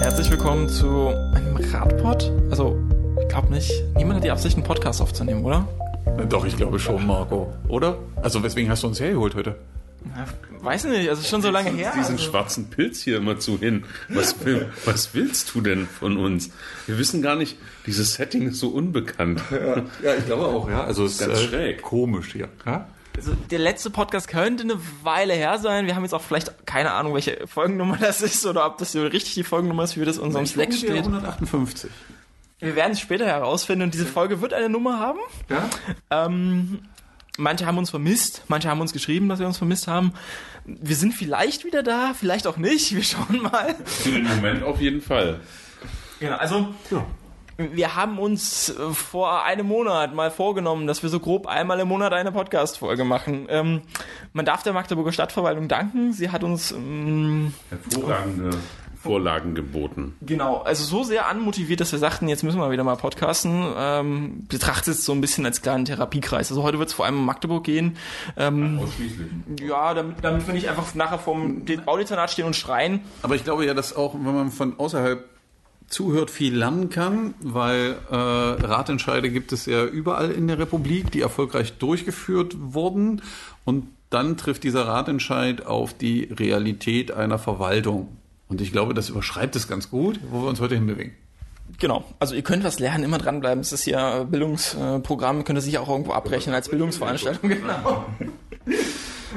Herzlich willkommen zu einem Radpod. Also, ich glaube nicht. Niemand hat die Absicht, einen Podcast aufzunehmen, oder? Doch, ich glaube schon, Marco. Oder? Also, weswegen hast du uns hergeholt heute? Ja, weiß nicht, also schon so lange her. Diesen also. schwarzen Pilz hier immer zu hin. Was, will, was willst du denn von uns? Wir wissen gar nicht, dieses Setting ist so unbekannt. Ja, ja ich glaube auch, ja. Also, es ist Ganz äh, schräg. komisch hier. Ja? Also der letzte Podcast könnte eine Weile her sein. Wir haben jetzt auch vielleicht keine Ahnung, welche Folgennummer das ist oder ob das so richtig die Folgennummer ist, wie das in unserem Slack steht. 158. Wir werden es später herausfinden und diese Folge wird eine Nummer haben. Ja? Ähm, manche haben uns vermisst, manche haben uns geschrieben, dass wir uns vermisst haben. Wir sind vielleicht wieder da, vielleicht auch nicht. Wir schauen mal. Im Moment auf jeden Fall. Genau, also Ja. Wir haben uns äh, vor einem Monat mal vorgenommen, dass wir so grob einmal im Monat eine Podcast-Folge machen. Ähm, man darf der Magdeburger Stadtverwaltung danken. Sie hat uns ähm, Hervorragende Vorlagen geboten. genau, also so sehr anmotiviert, dass wir sagten, jetzt müssen wir wieder mal podcasten. Ähm, betrachtet es so ein bisschen als kleinen Therapiekreis. Also heute wird es vor allem um Magdeburg gehen. Ähm, Ausschließlich. ja, damit, damit wir nicht einfach nachher vom Baudezernat stehen und schreien. Aber ich glaube ja, dass auch, wenn man von außerhalb zuhört, viel lernen kann, weil äh, Ratentscheide gibt es ja überall in der Republik, die erfolgreich durchgeführt wurden. Und dann trifft dieser Ratentscheid auf die Realität einer Verwaltung. Und ich glaube, das überschreibt es ganz gut, wo wir uns heute hinbewegen. Genau, also ihr könnt was lernen, immer dranbleiben. Es ist ja Bildungsprogramm, könnt ihr sicher auch irgendwo abrechnen als Bildungsveranstaltung. Genau.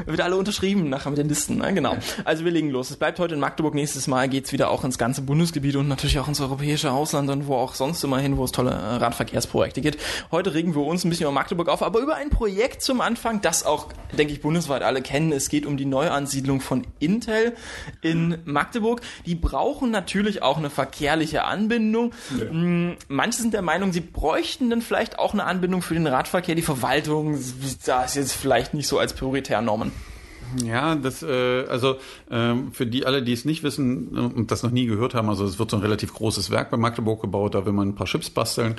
Wird alle unterschrieben nachher mit den Listen, ne? genau. Also wir legen los. Es bleibt heute in Magdeburg. Nächstes Mal geht's wieder auch ins ganze Bundesgebiet und natürlich auch ins europäische Ausland und wo auch sonst immer hin, wo es tolle äh, Radverkehrsprojekte gibt. Heute regen wir uns ein bisschen über Magdeburg auf, aber über ein Projekt zum Anfang, das auch, denke ich, bundesweit alle kennen. Es geht um die Neuansiedlung von Intel in Magdeburg. Die brauchen natürlich auch eine verkehrliche Anbindung. Mm, Manche sind der Meinung, sie bräuchten dann vielleicht auch eine Anbindung für den Radverkehr. Die Verwaltung da ist jetzt vielleicht nicht so als prioritär Normen. Ja, das, äh, also ähm, für die alle, die es nicht wissen äh, und das noch nie gehört haben, also es wird so ein relativ großes Werk bei Magdeburg gebaut, da will man ein paar Chips basteln.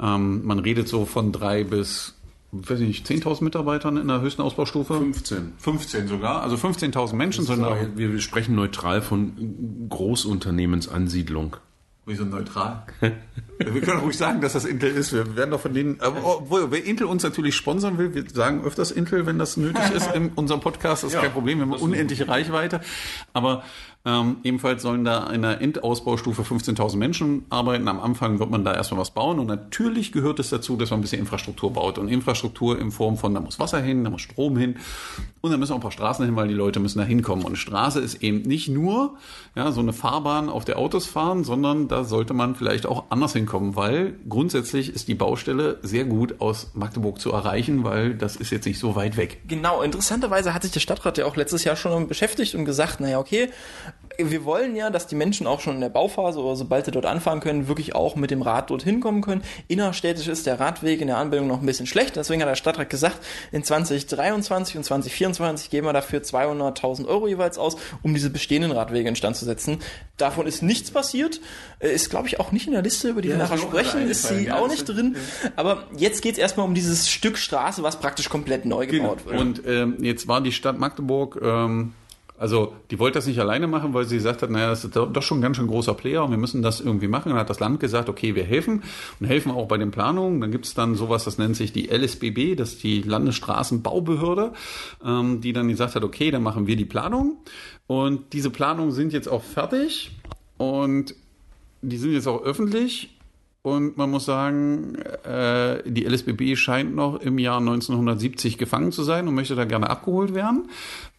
Ähm, man redet so von drei bis, weiß ich nicht, 10.000 Mitarbeitern in der höchsten Ausbaustufe. 15. 15 sogar, also 15.000 Menschen sind da. Wir sprechen neutral von Großunternehmensansiedlung. Wieso neutral? wir können ruhig sagen, dass das Intel ist. Wir werden doch von denen, aber obwohl, wer Intel uns natürlich sponsern will, wir sagen öfters Intel, wenn das nötig ist in unserem Podcast, das ist Ja, kein Problem, wir haben unendliche Reichweite. Aber ähm, ebenfalls sollen da in der Endausbaustufe 15.000 Menschen arbeiten. Am Anfang wird man da erstmal was bauen und natürlich gehört es dazu, dass man ein bisschen Infrastruktur baut. Und Infrastruktur in Form von, da muss Wasser hin, da muss Strom hin und da müssen auch ein paar Straßen hin, weil die Leute müssen da hinkommen. Und Straße ist eben nicht nur ja, so eine Fahrbahn, auf der Autos fahren, sondern da sollte man vielleicht auch anders hinkommen, weil grundsätzlich ist die Baustelle sehr gut aus Magdeburg zu erreichen, weil das ist jetzt nicht so weit weg. Genau, interessanterweise hat sich der Stadtrat ja auch letztes Jahr schon beschäftigt und gesagt, naja, okay, wir wollen ja, dass die Menschen auch schon in der Bauphase oder sobald sie dort anfahren können, wirklich auch mit dem Rad dorthin kommen können. Innerstädtisch ist der Radweg in der Anbindung noch ein bisschen schlecht. Deswegen hat der Stadtrat gesagt, in 2023 und 2024 geben wir dafür 200.000 Euro jeweils aus, um diese bestehenden Radwege instand zu setzen. Davon ist nichts passiert. Äh, Ist, glaube ich, auch nicht in der Liste, über die wir Ja, ist sprechen. Ist sie ja, auch nicht drin. Aber jetzt geht es erstmal um dieses Stück Straße, was praktisch komplett neu gebaut wird. Und ähm, jetzt war die Stadt Magdeburg, ähm, also die wollte das nicht alleine machen, weil sie gesagt hat, naja, das ist doch schon ein ganz schön großer Player und wir müssen das irgendwie machen. Dann hat das Land gesagt, okay, wir helfen und helfen auch bei den Planungen. Dann gibt es dann sowas, das nennt sich die LSBB, das ist die Landesstraßenbaubehörde, ähm, die dann gesagt hat, okay, dann machen wir die Planung. Und diese Planungen sind jetzt auch fertig und die sind jetzt auch öffentlich. Und man muss sagen, äh, die LSBB scheint noch im Jahr 1970 gefangen zu sein und möchte da gerne abgeholt werden.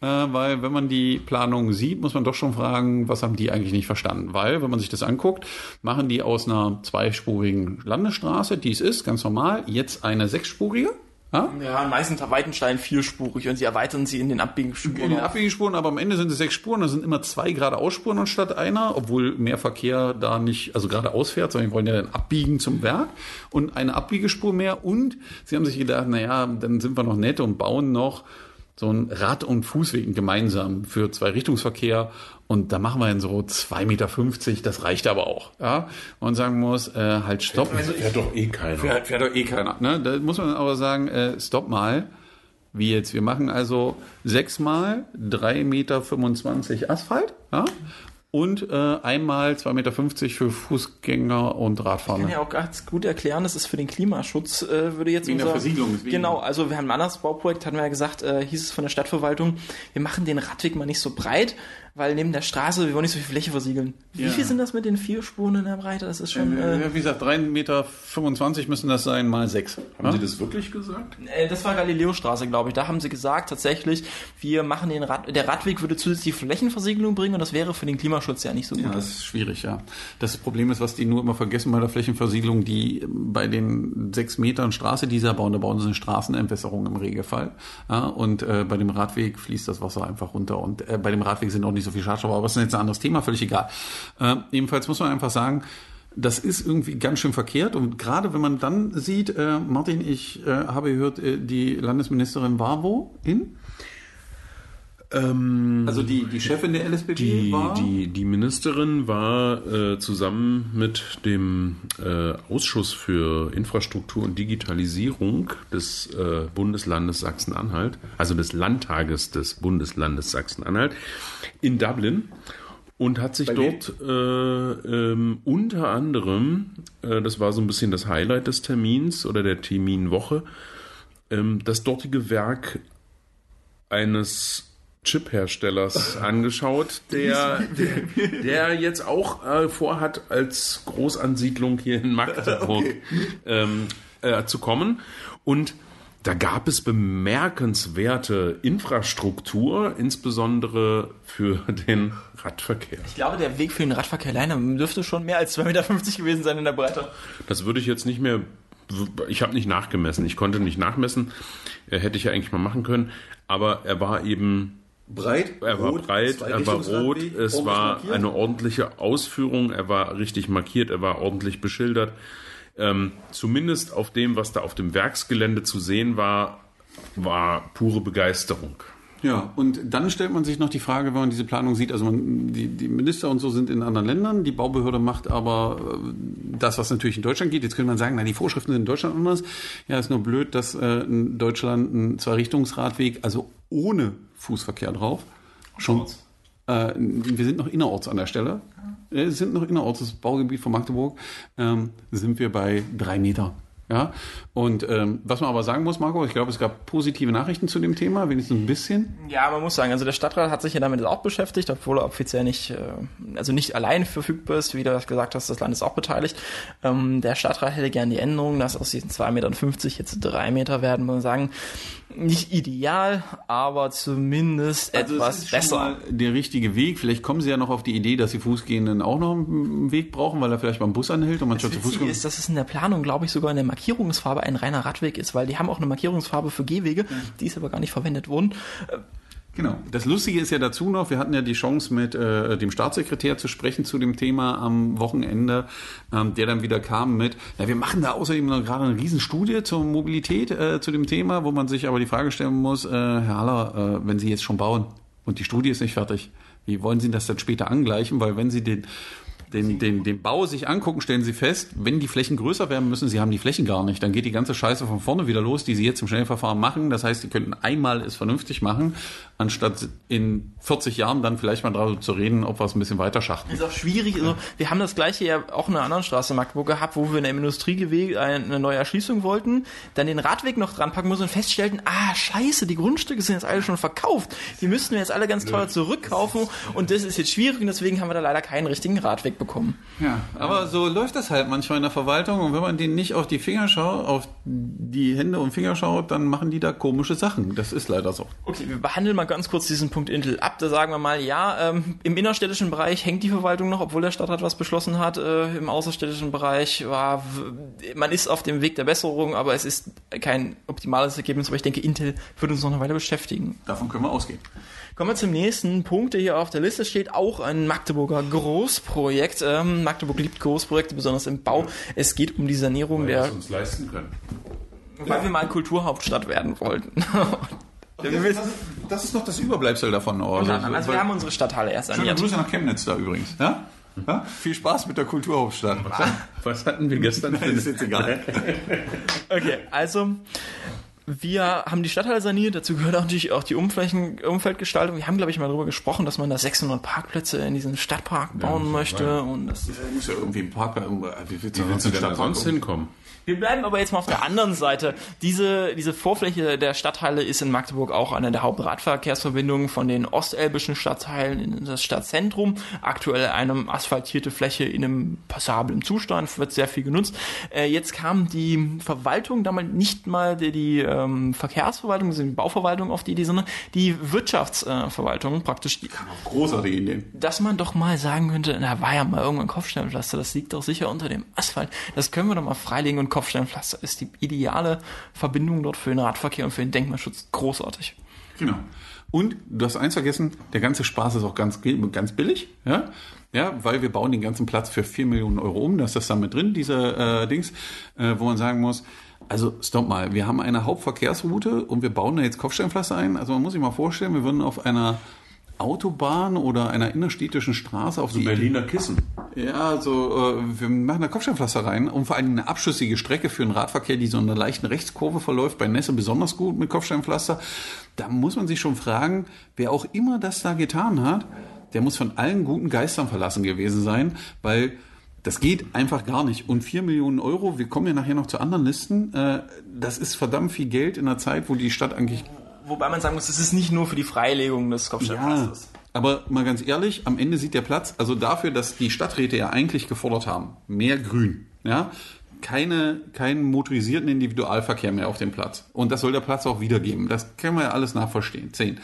Äh, weil wenn man die Planung sieht, muss man doch schon fragen, was haben die eigentlich nicht verstanden? Weil, wenn man sich das anguckt, machen die aus einer zweispurigen Landesstraße, die es ist, ganz normal, jetzt eine sechsspurige. Ja? Ja, meistens Weitenstein vierspurig und sie erweitern sie in den Abbiegespuren. in den Abbiegespuren, aber am Ende sind es sechs Spuren, da sind immer zwei geradeausspuren anstatt einer, obwohl mehr Verkehr da nicht, also geradeaus fährt, sondern die wollen ja dann abbiegen zum Werk und eine Abbiegespur mehr und sie haben sich gedacht, naja, dann sind wir noch nett und bauen noch so einen Rad- und Fußweg gemeinsam für zwei Richtungsverkehr und da machen wir dann so 2,50 Meter, das reicht aber auch. Ja? Und sagen muss, äh, halt stopp. Fährt doch eh keiner. Fährt, fährt doch eh keiner. Ne? Da muss man aber sagen, äh, stopp mal. Wie jetzt? Wir machen also sechsmal 3,25 Meter Asphalt. Ja? Und äh, einmal 2,50 Meter für Fußgänger und Radfahrer. kann ja auch ganz gut erklären, das ist für den Klimaschutz, äh, würde jetzt Wegen der unser... Versiegelung, deswegen. Genau, also wir haben ein anderes Bauprojekt, hatten wir ja gesagt, äh, hieß es von der Stadtverwaltung, wir machen den Radweg mal nicht so breit, weil neben der Straße, wir wollen nicht so viel Fläche versiegeln. Wie Ja. viel sind das mit den vier Spuren in der Breite? Das ist schon... Äh, Äh, ja, wie gesagt, 3,25 Meter müssen das sein, mal 6. Haben Sie das wirklich gesagt? Äh, Das war Galileo-Straße, glaube ich. Da haben sie gesagt, tatsächlich, wir machen den Rad, der Radweg würde zusätzlich Flächenversiegelung bringen und das wäre für den Klimaschutz ja nicht so gut. Ja, das ist schwierig, ja. Das Problem ist, was die nur immer vergessen bei der Flächenversiegelung, die bei den sechs Metern Straße, die sie bauen, da bauen sie eine Straßenentwässerung im Regelfall. Ja, und äh, bei dem Radweg fließt das Wasser einfach runter. Und äh, bei dem Radweg sind auch nicht so viel Schadstoffe, aber das ist jetzt ein anderes Thema, völlig egal. Äh, ebenfalls muss man einfach sagen, das ist irgendwie ganz schön verkehrt. Und gerade wenn man dann sieht, äh, Martin, ich äh, habe gehört, äh, die Landesministerin war wo? In? Also die, die Chefin der LSBB Die, war? die, die Ministerin war äh, zusammen mit dem äh, Ausschuss für Infrastruktur und Digitalisierung des äh, Bundeslandes Sachsen-Anhalt, also des Landtages des Bundeslandes Sachsen-Anhalt, in Dublin und hat sich Bei dort äh, ähm, unter anderem, äh, das war so ein bisschen das Highlight des Termins oder der Terminwoche, ähm, das dortige Werk eines Chip-Herstellers angeschaut, der, der, der jetzt auch äh, vorhat, als Großansiedlung hier in Magdeburg ähm, äh, zu kommen. Und da gab es bemerkenswerte Infrastruktur, insbesondere für den Radverkehr. Ich glaube, der Weg für den Radverkehr alleine dürfte schon mehr als 2,50 Meter gewesen sein in der Breite. Das würde ich jetzt nicht mehr. Ich habe nicht nachgemessen. Ich konnte nicht nachmessen. Äh, Hätte ich ja eigentlich mal machen können. Aber er war eben breit, Er war breit, er war rot, es war eine ordentliche Ausführung, er war richtig markiert, er war ordentlich beschildert. Ähm, zumindest auf dem, was da auf dem Werksgelände zu sehen war, war pure Begeisterung. Ja, und dann stellt man sich noch die Frage, wenn man diese Planung sieht, also man, die, die Minister und so sind in anderen Ländern, die Baubehörde macht aber äh, das, was natürlich in Deutschland geht. Jetzt könnte man sagen, na, die Vorschriften sind in Deutschland anders. Ja, ist nur blöd, dass äh, in Deutschland ein Zwei-Richtungsradweg, also ohne Fußverkehr drauf, schon, äh, wir sind noch innerorts an der Stelle, wir sind noch innerorts, das Baugebiet von Magdeburg, ähm, sind wir bei drei Meter. Ja, und ähm, was man aber sagen muss, Marco, ich glaube, es gab positive Nachrichten zu dem Thema, wenigstens ein bisschen. Ja, man muss sagen, also der Stadtrat hat sich ja damit auch beschäftigt, obwohl er offiziell nicht, äh, also nicht allein verfügbar ist, wie du das gesagt hast, das Land ist auch beteiligt. Ähm, der Stadtrat hätte gern die Änderung, dass aus diesen 2,50 Meter jetzt drei Meter werden, muss man sagen. Nicht ideal, aber zumindest Also etwas ist schon besser. mal der richtige Weg. Vielleicht kommen sie ja noch auf die Idee, dass die Fußgehenden auch noch einen Weg brauchen, weil er vielleicht beim Bus anhält und man statt zu Fuß kommt. ist, dass es in der Planung, glaube ich, sogar in der Markierungsfarbe ein reiner Radweg ist, weil die haben auch eine Markierungsfarbe für Gehwege, die ist aber gar nicht verwendet worden. Genau. Das Lustige ist ja dazu noch, wir hatten ja die Chance mit äh, dem Staatssekretär zu sprechen zu dem Thema am Wochenende, ähm, der dann wieder kam mit, ja, wir machen da außerdem noch gerade eine Riesenstudie zur Mobilität äh, zu dem Thema, wo man sich aber die Frage stellen muss, äh, Herr Haller, äh, wenn Sie jetzt schon bauen und die Studie ist nicht fertig, wie wollen Sie das dann später angleichen? Weil wenn Sie den den, den, den Bau sich angucken, stellen Sie fest, wenn die Flächen größer werden müssen, Sie haben die Flächen gar nicht. Dann geht die ganze Scheiße von vorne wieder los, die Sie jetzt im Schnellverfahren machen. Das heißt, Sie könnten einmal es vernünftig machen, anstatt in 40 Jahren dann vielleicht mal darüber zu reden, ob wir es ein bisschen weiter schachten. Ist auch schwierig. Also, wir haben das gleiche ja auch in einer anderen Straße in Magdeburg gehabt, wo wir in einem Industriegeweg eine neue Erschließung wollten, dann den Radweg noch dran packen mussten und feststellten, ah, scheiße, die Grundstücke sind jetzt alle schon verkauft. Die müssten wir jetzt alle ganz teuer zurückkaufen und das ist jetzt schwierig und deswegen haben wir da leider keinen richtigen Radweg bekommen. Ja, aber so läuft das halt manchmal in der Verwaltung und wenn man denen nicht auf die Finger schaut, auf die Hände und Finger schaut, dann machen die da komische Sachen. Das ist leider so. Okay, wir behandeln mal ganz kurz diesen Punkt Intel ab. Da sagen wir mal, ja, ähm, im innerstädtischen Bereich hängt die Verwaltung noch, obwohl der Stadtrat was beschlossen hat. Äh, Im außerstädtischen Bereich war, man ist auf dem Weg der Besserung, aber es ist kein optimales Ergebnis. Aber ich denke, Intel wird uns noch eine Weile beschäftigen. Davon können wir ausgehen. Kommen wir zum nächsten Punkt, der hier auf der Liste steht. Auch ein Magdeburger Großprojekt. Ähm, Magdeburg liebt Großprojekte, besonders im Bau. Es geht um die Sanierung wir der, es uns leisten können. weil wir mal Kulturhauptstadt werden wollten. Das ist, das ist noch das Überbleibsel davon. Also, also wir haben unsere Stadthalle erst Schöne saniert. Grüße nach Chemnitz da übrigens. Ja? Ja? Viel Spaß mit der Kulturhauptstadt. Was hatten wir gestern für ist jetzt egal. Okay, also Wir haben die Stadtteile saniert, dazu gehört auch natürlich auch die Umflächen, Umfeldgestaltung. Wir haben, glaube ich, mal darüber gesprochen, dass man da 600 Parkplätze in diesen Stadtpark bauen das möchte. Und das muss ja irgendwie ein Park. Wie willst Wie willst du denn da sonst hinkommen? Wir bleiben aber jetzt mal auf der anderen Seite. Diese, diese Vorfläche der Stadtteile ist in Magdeburg auch eine der Hauptradverkehrsverbindungen von den ostelbischen Stadtteilen in das Stadtzentrum. Aktuell eine asphaltierte Fläche in einem passablen Zustand, wird sehr viel genutzt. Äh, jetzt kam die Verwaltung, damals nicht mal die, die ähm, Verkehrsverwaltung, also die Bauverwaltung auf die Idee, sondern die Wirtschaftsverwaltung praktisch die Großartige Ideen. dass man doch mal sagen könnte, na, war ja mal irgendwann Kopfsteinpflaster, das liegt doch sicher unter dem Asphalt. Das können wir doch mal freilegen und Kopfsteinpflaster ist die ideale Verbindung dort für den Radverkehr und für den Denkmalschutz großartig. Genau. Und du hast eins vergessen, der ganze Spaß ist auch ganz, ganz billig, ja? Ja, weil wir bauen den ganzen Platz für 4 Millionen Euro um, da ist das dann mit drin, dieser äh, Dings, äh, wo man sagen muss, also stopp mal, wir haben eine Hauptverkehrsroute und wir bauen da jetzt Kopfsteinpflaster ein. Also man muss sich mal vorstellen, wir würden auf einer Autobahn oder einer innerstädtischen Straße auf die Berliner Kissen. ja, so äh, wir machen da Kopfsteinpflaster rein und vor allem eine abschüssige Strecke für den Radverkehr, die so in einer leichten Rechtskurve verläuft, bei Nässe besonders gut mit Kopfsteinpflaster. Da muss man sich schon fragen, wer auch immer das da getan hat, der muss von allen guten Geistern verlassen gewesen sein, weil das geht einfach gar nicht. Und 4 Millionen Euro, wir kommen ja nachher noch zu anderen Listen, äh, das ist verdammt viel Geld in einer Zeit, wo die Stadt eigentlich Wobei man sagen muss, es ist nicht nur für die Freilegung des ja, Kopfsteinpflasters. aber mal ganz ehrlich, am Ende sieht der Platz, also dafür, dass die Stadträte ja eigentlich gefordert haben, mehr Grün, ja, keine, keinen motorisierten Individualverkehr mehr auf dem Platz. Und das soll der Platz auch wiedergeben. Das können wir ja alles nachverstehen. Zehn.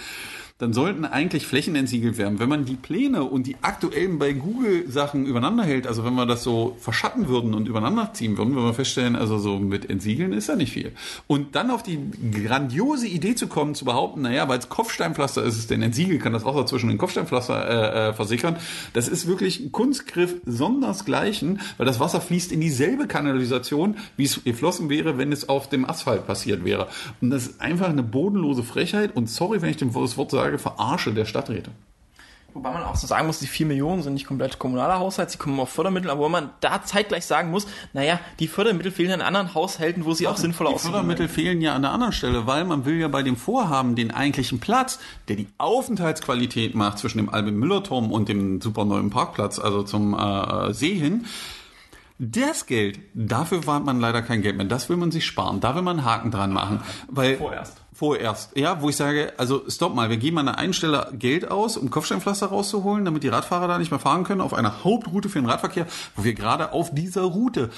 Dann sollten eigentlich Flächen entsiegelt werden. Wenn man die Pläne und die aktuellen bei Google Sachen übereinander hält, also wenn wir das so verschatten würden und übereinander ziehen würden, würden wir feststellen, also so mit Entsiegeln ist ja nicht viel. Und dann auf die grandiose Idee zu kommen, zu behaupten, naja, weil es Kopfsteinpflaster ist, es denn entsiegelt, kann das Wasser zwischen den Kopfsteinpflaster äh, äh, versickern. Das ist wirklich ein Kunstgriff sondersgleichen, weil das Wasser fließt in dieselbe Kanalisation, wie es geflossen wäre, wenn es auf dem Asphalt passiert wäre. Und das ist einfach eine bodenlose Frechheit und sorry, wenn ich das Wort sage, Verarsche der Stadträte. Wobei man auch so sagen muss, die 4 Millionen sind nicht komplett kommunaler Haushalt, sie kommen auf Fördermittel, aber wo man da zeitgleich sagen muss, naja, die Fördermittel fehlen in anderen Haushalten, wo sie auch sinnvoller Die aussehen. Fördermittel fehlen ja an der anderen Stelle, weil man will ja bei dem Vorhaben den eigentlichen Platz, der die Aufenthaltsqualität macht zwischen dem Albin-Müller-Turm und dem super neuen Parkplatz, also zum äh, See hin, das Geld, dafür warnt man leider kein Geld mehr. Das will man sich sparen. Da will man einen Haken dran machen. Weil Vorerst. Vorerst. Ja, wo ich sage, also stopp mal, wir geben an der einen Stelle Geld aus, um Kopfsteinpflaster rauszuholen, damit die Radfahrer da nicht mehr fahren können, auf einer Hauptroute für den Radverkehr, wo wir gerade auf dieser Route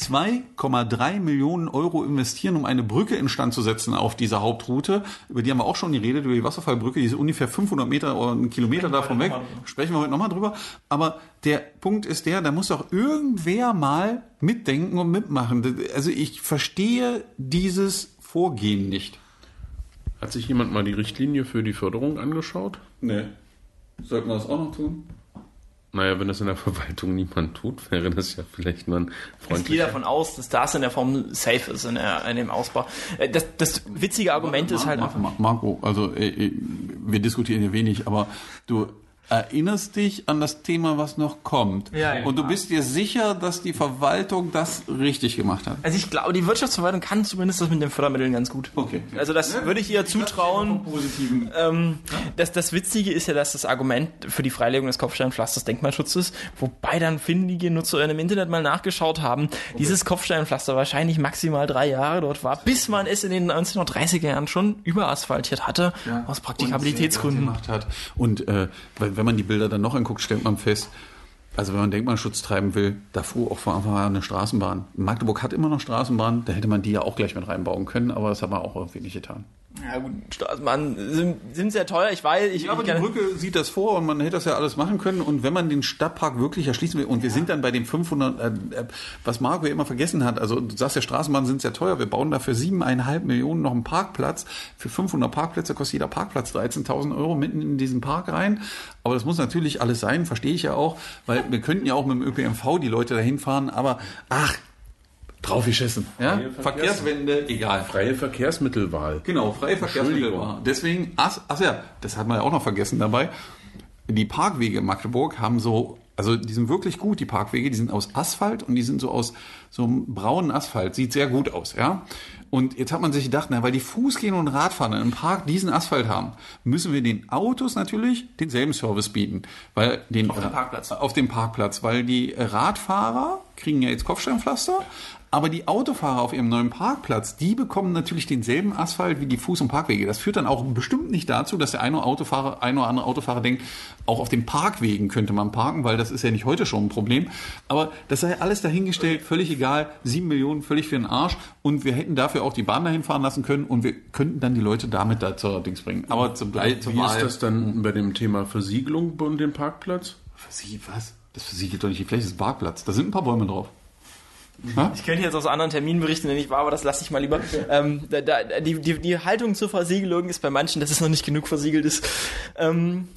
2,3 Millionen Euro investieren, um eine Brücke instand zu setzen auf dieser Hauptroute. Über die haben wir auch schon geredet, über die Wasserfallbrücke, die ist ungefähr 500 Meter oder einen Kilometer davon weg. Sprechen wir heute nochmal drüber. Aber der Punkt ist der, da muss doch irgendwer mal mitdenken und mitmachen. Also ich verstehe dieses Vorgehen nicht. Hat sich jemand mal die Richtlinie für die Förderung angeschaut? Nee. Sollten wir das auch noch tun? Naja, wenn das in der Verwaltung niemand tut, wäre das ja vielleicht mal ein Ich gehe freundlicher. davon aus, dass das in der Form safe ist, in, der, in dem Ausbau. Äh, Das, das witzige Argument ist halt einfach. Mar- Marco, also äh, äh, wir diskutieren hier wenig, aber du erinnerst dich an das Thema, was noch kommt. Ja, ja. Und du bist dir sicher, dass die Verwaltung das richtig gemacht hat. Also ich glaube, die Wirtschaftsverwaltung kann zumindest das mit den Fördermitteln ganz gut. Okay. Also das würde ich ihr zutrauen. Positiven. Ähm, das, das Witzige ist ja, dass das Argument für die Freilegung des Kopfsteinpflasters Denkmalschutz ist, wobei dann findige Nutzer im Internet mal nachgeschaut haben, dieses Kopfsteinpflaster wahrscheinlich maximal drei Jahre dort war, bis man es in den 1930er Jahren schon überasphaltiert hatte, aus Praktikabilitätsgründen. gemacht hat. Und äh, weil, wenn man die Bilder dann noch anguckt, stellt man fest, also wenn man Denkmalschutz treiben will, da fuhr auch von Anfang an eine Straßenbahn. Magdeburg hat immer noch Straßenbahn, da hätte man die ja auch gleich mit reinbauen können, aber das hat man auch irgendwie nicht getan. Ja gut, Straßenbahnen sind, sind sehr teuer, ich weiß. Ich, Ja, aber ich die Brücke sieht das vor und man hätte das ja alles machen können. Und wenn man den Stadtpark wirklich erschließen will, und wir sind dann bei dem 500, äh, äh, was Marco ja immer vergessen hat, also du sagst ja, Straßenbahnen sind sehr teuer, wir bauen dafür siebeneinhalb Millionen noch einen Parkplatz. Für 500 Parkplätze kostet jeder Parkplatz 13.000 Euro mitten in diesen Park rein. Aber das muss natürlich alles sein, verstehe ich ja auch, weil wir könnten ja auch mit dem ÖPNV die Leute dahin fahren, aber ach, draufgeschissen. Ja? Freie Verkehrs- Verkehrswende, egal. Freie Verkehrsmittelwahl. Genau, freie Verkehrsmittel Entschuldigung. war. Deswegen, ach, ach ja, das hat man ja auch noch vergessen dabei. Die Parkwege in Magdeburg haben so Also die sind wirklich gut, die Parkwege, die sind aus Asphalt und die sind so aus so einem braunen Asphalt. Sieht sehr gut aus, ja. Und jetzt hat man sich gedacht, na, weil die Fußgänger und Radfahrer im Park diesen Asphalt haben, müssen wir den Autos natürlich denselben Service bieten. Weil den, Auf dem Parkplatz. Auf dem Parkplatz, weil die Radfahrer kriegen ja jetzt Kopfsteinpflaster, aber die Autofahrer auf ihrem neuen Parkplatz, die bekommen natürlich denselben Asphalt wie die Fuß- und Parkwege. Das führt dann auch bestimmt nicht dazu, dass der eine Autofahrer, ein oder andere Autofahrer denkt, auch auf den Parkwegen könnte man parken, weil das ist ja nicht heute schon ein Problem. Aber das sei alles dahingestellt, völlig egal, sieben Millionen, völlig für den Arsch. Und wir hätten dafür auch die Bahn dahin fahren lassen können und wir könnten dann die Leute damit da zur Dings bringen. Aber zum, zum Wie ist das dann bei dem Thema Versiegelung und dem Parkplatz? Versiegelt was? Das versiegelt doch nicht die Fläche, das ist ein Parkplatz. Da sind ein paar Bäume drauf. Ich könnte jetzt aus anderen Terminen berichten, wenn ich war, aber das lasse ich mal lieber. Ähm, da, da, die, die, die Haltung zur Versiegelung ist bei manchen, dass es noch nicht genug versiegelt ist. Ähm,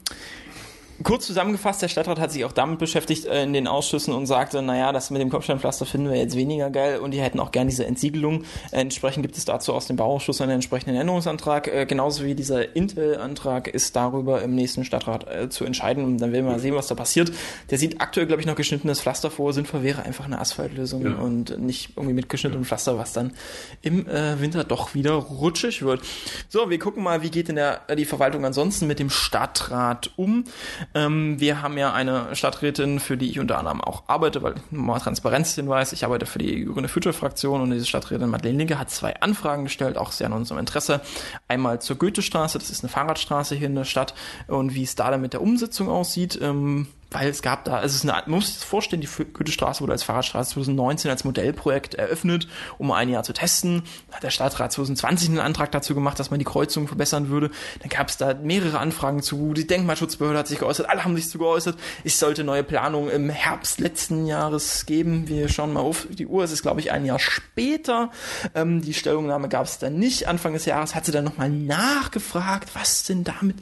Kurz zusammengefasst, der Stadtrat hat sich auch damit beschäftigt äh, in den Ausschüssen und sagte, naja, das mit dem Kopfsteinpflaster finden wir jetzt weniger geil und die hätten auch gern diese Entsiegelung. Äh, entsprechend gibt es dazu aus dem Bauausschuss einen entsprechenden Änderungsantrag. Äh, genauso wie dieser Intel-Antrag ist darüber im nächsten Stadtrat äh, zu entscheiden und dann werden wir mal sehen, was da passiert. Der sieht aktuell, glaube ich, noch geschnittenes Pflaster vor. Sinnvoll wäre einfach eine Asphaltlösung Ja. und nicht irgendwie mit geschnittenem Pflaster, was dann im äh, Winter doch wieder rutschig wird. So, wir gucken mal, wie geht denn der, die Verwaltung ansonsten mit dem Stadtrat um. Ähm, wir haben ja eine Stadträtin, für die ich unter anderem auch arbeite, weil mal Transparenzhinweis, ich arbeite für die Grüne Future-Fraktion und diese Stadträtin Madeleine Linke hat zwei Anfragen gestellt, auch sehr in unserem Interesse. Einmal zur Goethestraße, das ist eine Fahrradstraße hier in der Stadt und wie es da dann mit der Umsetzung aussieht. Ähm, weil es gab da, es ist eine, man muss sich das vorstellen, die Goethestraße wurde als Fahrradstraße 2019 als Modellprojekt eröffnet, um ein Jahr zu testen. Hat der Stadtrat 2020 einen Antrag dazu gemacht, dass man die Kreuzungen verbessern würde. Dann gab es da mehrere Anfragen zu, die Denkmalschutzbehörde hat sich geäußert, alle haben sich zu geäußert. Es sollte neue Planungen im Herbst letzten Jahres geben. Wir schauen mal auf die Uhr, es ist glaube ich ein Jahr später. Ähm, die Stellungnahme gab es dann nicht. Anfang des Jahres hat sie dann nochmal nachgefragt, was denn damit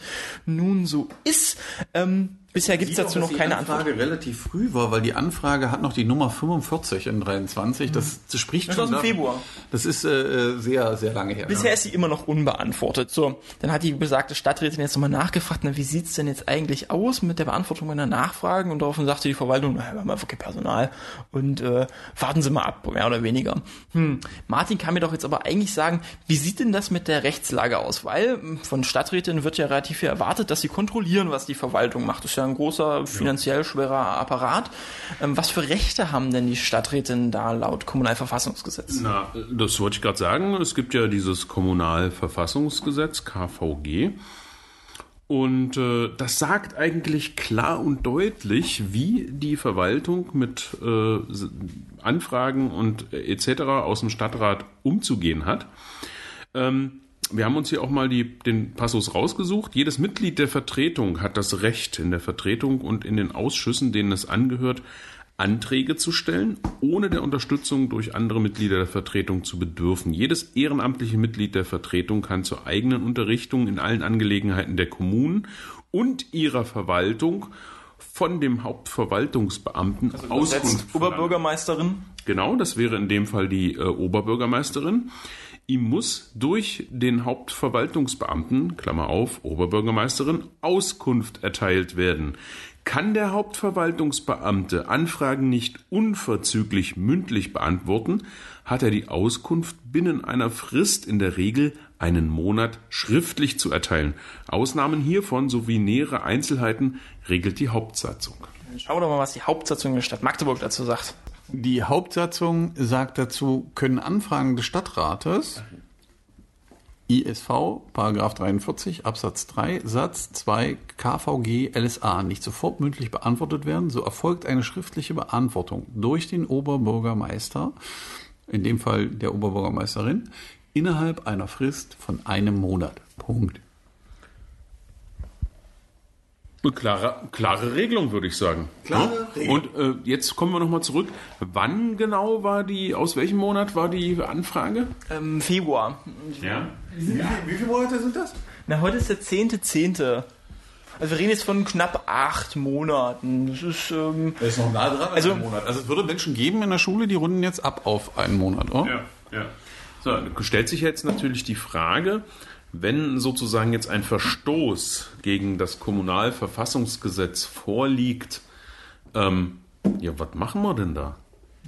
nun so ist. Ähm, Bisher gibt es dazu noch keine Antwort. Anfrage relativ früh war, weil die Anfrage hat noch die Nummer 45 in 23. Das, das spricht Das schon ist aus dem da- Februar. Das ist äh, sehr, sehr lange her. Bisher ist sie immer noch unbeantwortet. So, dann hat die besagte Stadträtin jetzt nochmal nachgefragt, na, wie sieht's denn jetzt eigentlich aus mit der Beantwortung meiner Nachfragen? Und daraufhin sagte die Verwaltung, na, wir haben einfach kein Personal und äh, warten Sie mal ab, mehr oder weniger. Hm. Martin kann mir doch jetzt aber eigentlich sagen, wie sieht denn das mit der Rechtslage aus? Weil hm, von Stadträtin wird ja relativ viel erwartet, dass sie kontrollieren, was die Verwaltung macht. Das ist ja ein großer, finanziell schwerer Apparat. Ähm, was für Rechte haben denn die Stadträtinnen da laut Kommunalverfassungsgesetz? Na, das wollte ich gerade sagen. Es gibt ja dieses Kommunalverfassungsgesetz, KVG. Und äh, das sagt eigentlich klar und deutlich, wie die Verwaltung mit äh, Anfragen und äh, etc. aus dem Stadtrat umzugehen hat. Ähm, wir haben uns hier auch mal die, den Passus rausgesucht. Jedes Mitglied der Vertretung hat das Recht, in der Vertretung und in den Ausschüssen, denen es angehört, Anträge zu stellen, ohne der Unterstützung durch andere Mitglieder der Vertretung zu bedürfen. Jedes ehrenamtliche Mitglied der Vertretung kann zur eigenen Unterrichtung in allen Angelegenheiten der Kommunen und ihrer Verwaltung von dem Hauptverwaltungsbeamten Auskunft Setzt verlangen. Oberbürgermeisterin Genau, das wäre in dem Fall die äh, Oberbürgermeisterin. Ihm muss durch den Hauptverwaltungsbeamten, Klammer auf, Oberbürgermeisterin, Auskunft erteilt werden. Kann der Hauptverwaltungsbeamte Anfragen nicht unverzüglich mündlich beantworten, hat er die Auskunft binnen einer Frist in der Regel einen Monat schriftlich zu erteilen. Ausnahmen hiervon sowie nähere Einzelheiten regelt die Hauptsatzung. Schauen wir doch mal, was die Hauptsatzung der Stadt Magdeburg dazu sagt. Die Hauptsatzung sagt dazu, können Anfragen des Stadtrates ISV, Paragraph 43, Absatz 3, Satz 2 KVG LSA nicht sofort mündlich beantwortet werden, so erfolgt eine schriftliche Beantwortung durch den Oberbürgermeister, in dem Fall der Oberbürgermeisterin, innerhalb einer Frist von einem Monat. Punkt. Eine klare, klare Regelung, würde ich sagen. Klare Ja? Und äh, jetzt kommen wir nochmal zurück. Wann genau war die, aus welchem Monat war die Anfrage? Ähm, Februar. Ja. Wie, wie viele Monate sind das? Na, heute ist der 10.10. Also wir reden jetzt von knapp acht Monaten. Das ist, ähm, Das ist noch nah dran. Also- Also, Monat. also es würde Menschen geben in der Schule, die runden jetzt ab auf einen Monat, oder? Ja, ja. So, stellt sich jetzt natürlich die Frage, wenn sozusagen jetzt ein Verstoß gegen das Kommunalverfassungsgesetz vorliegt, Ähm, ja, was machen wir denn da?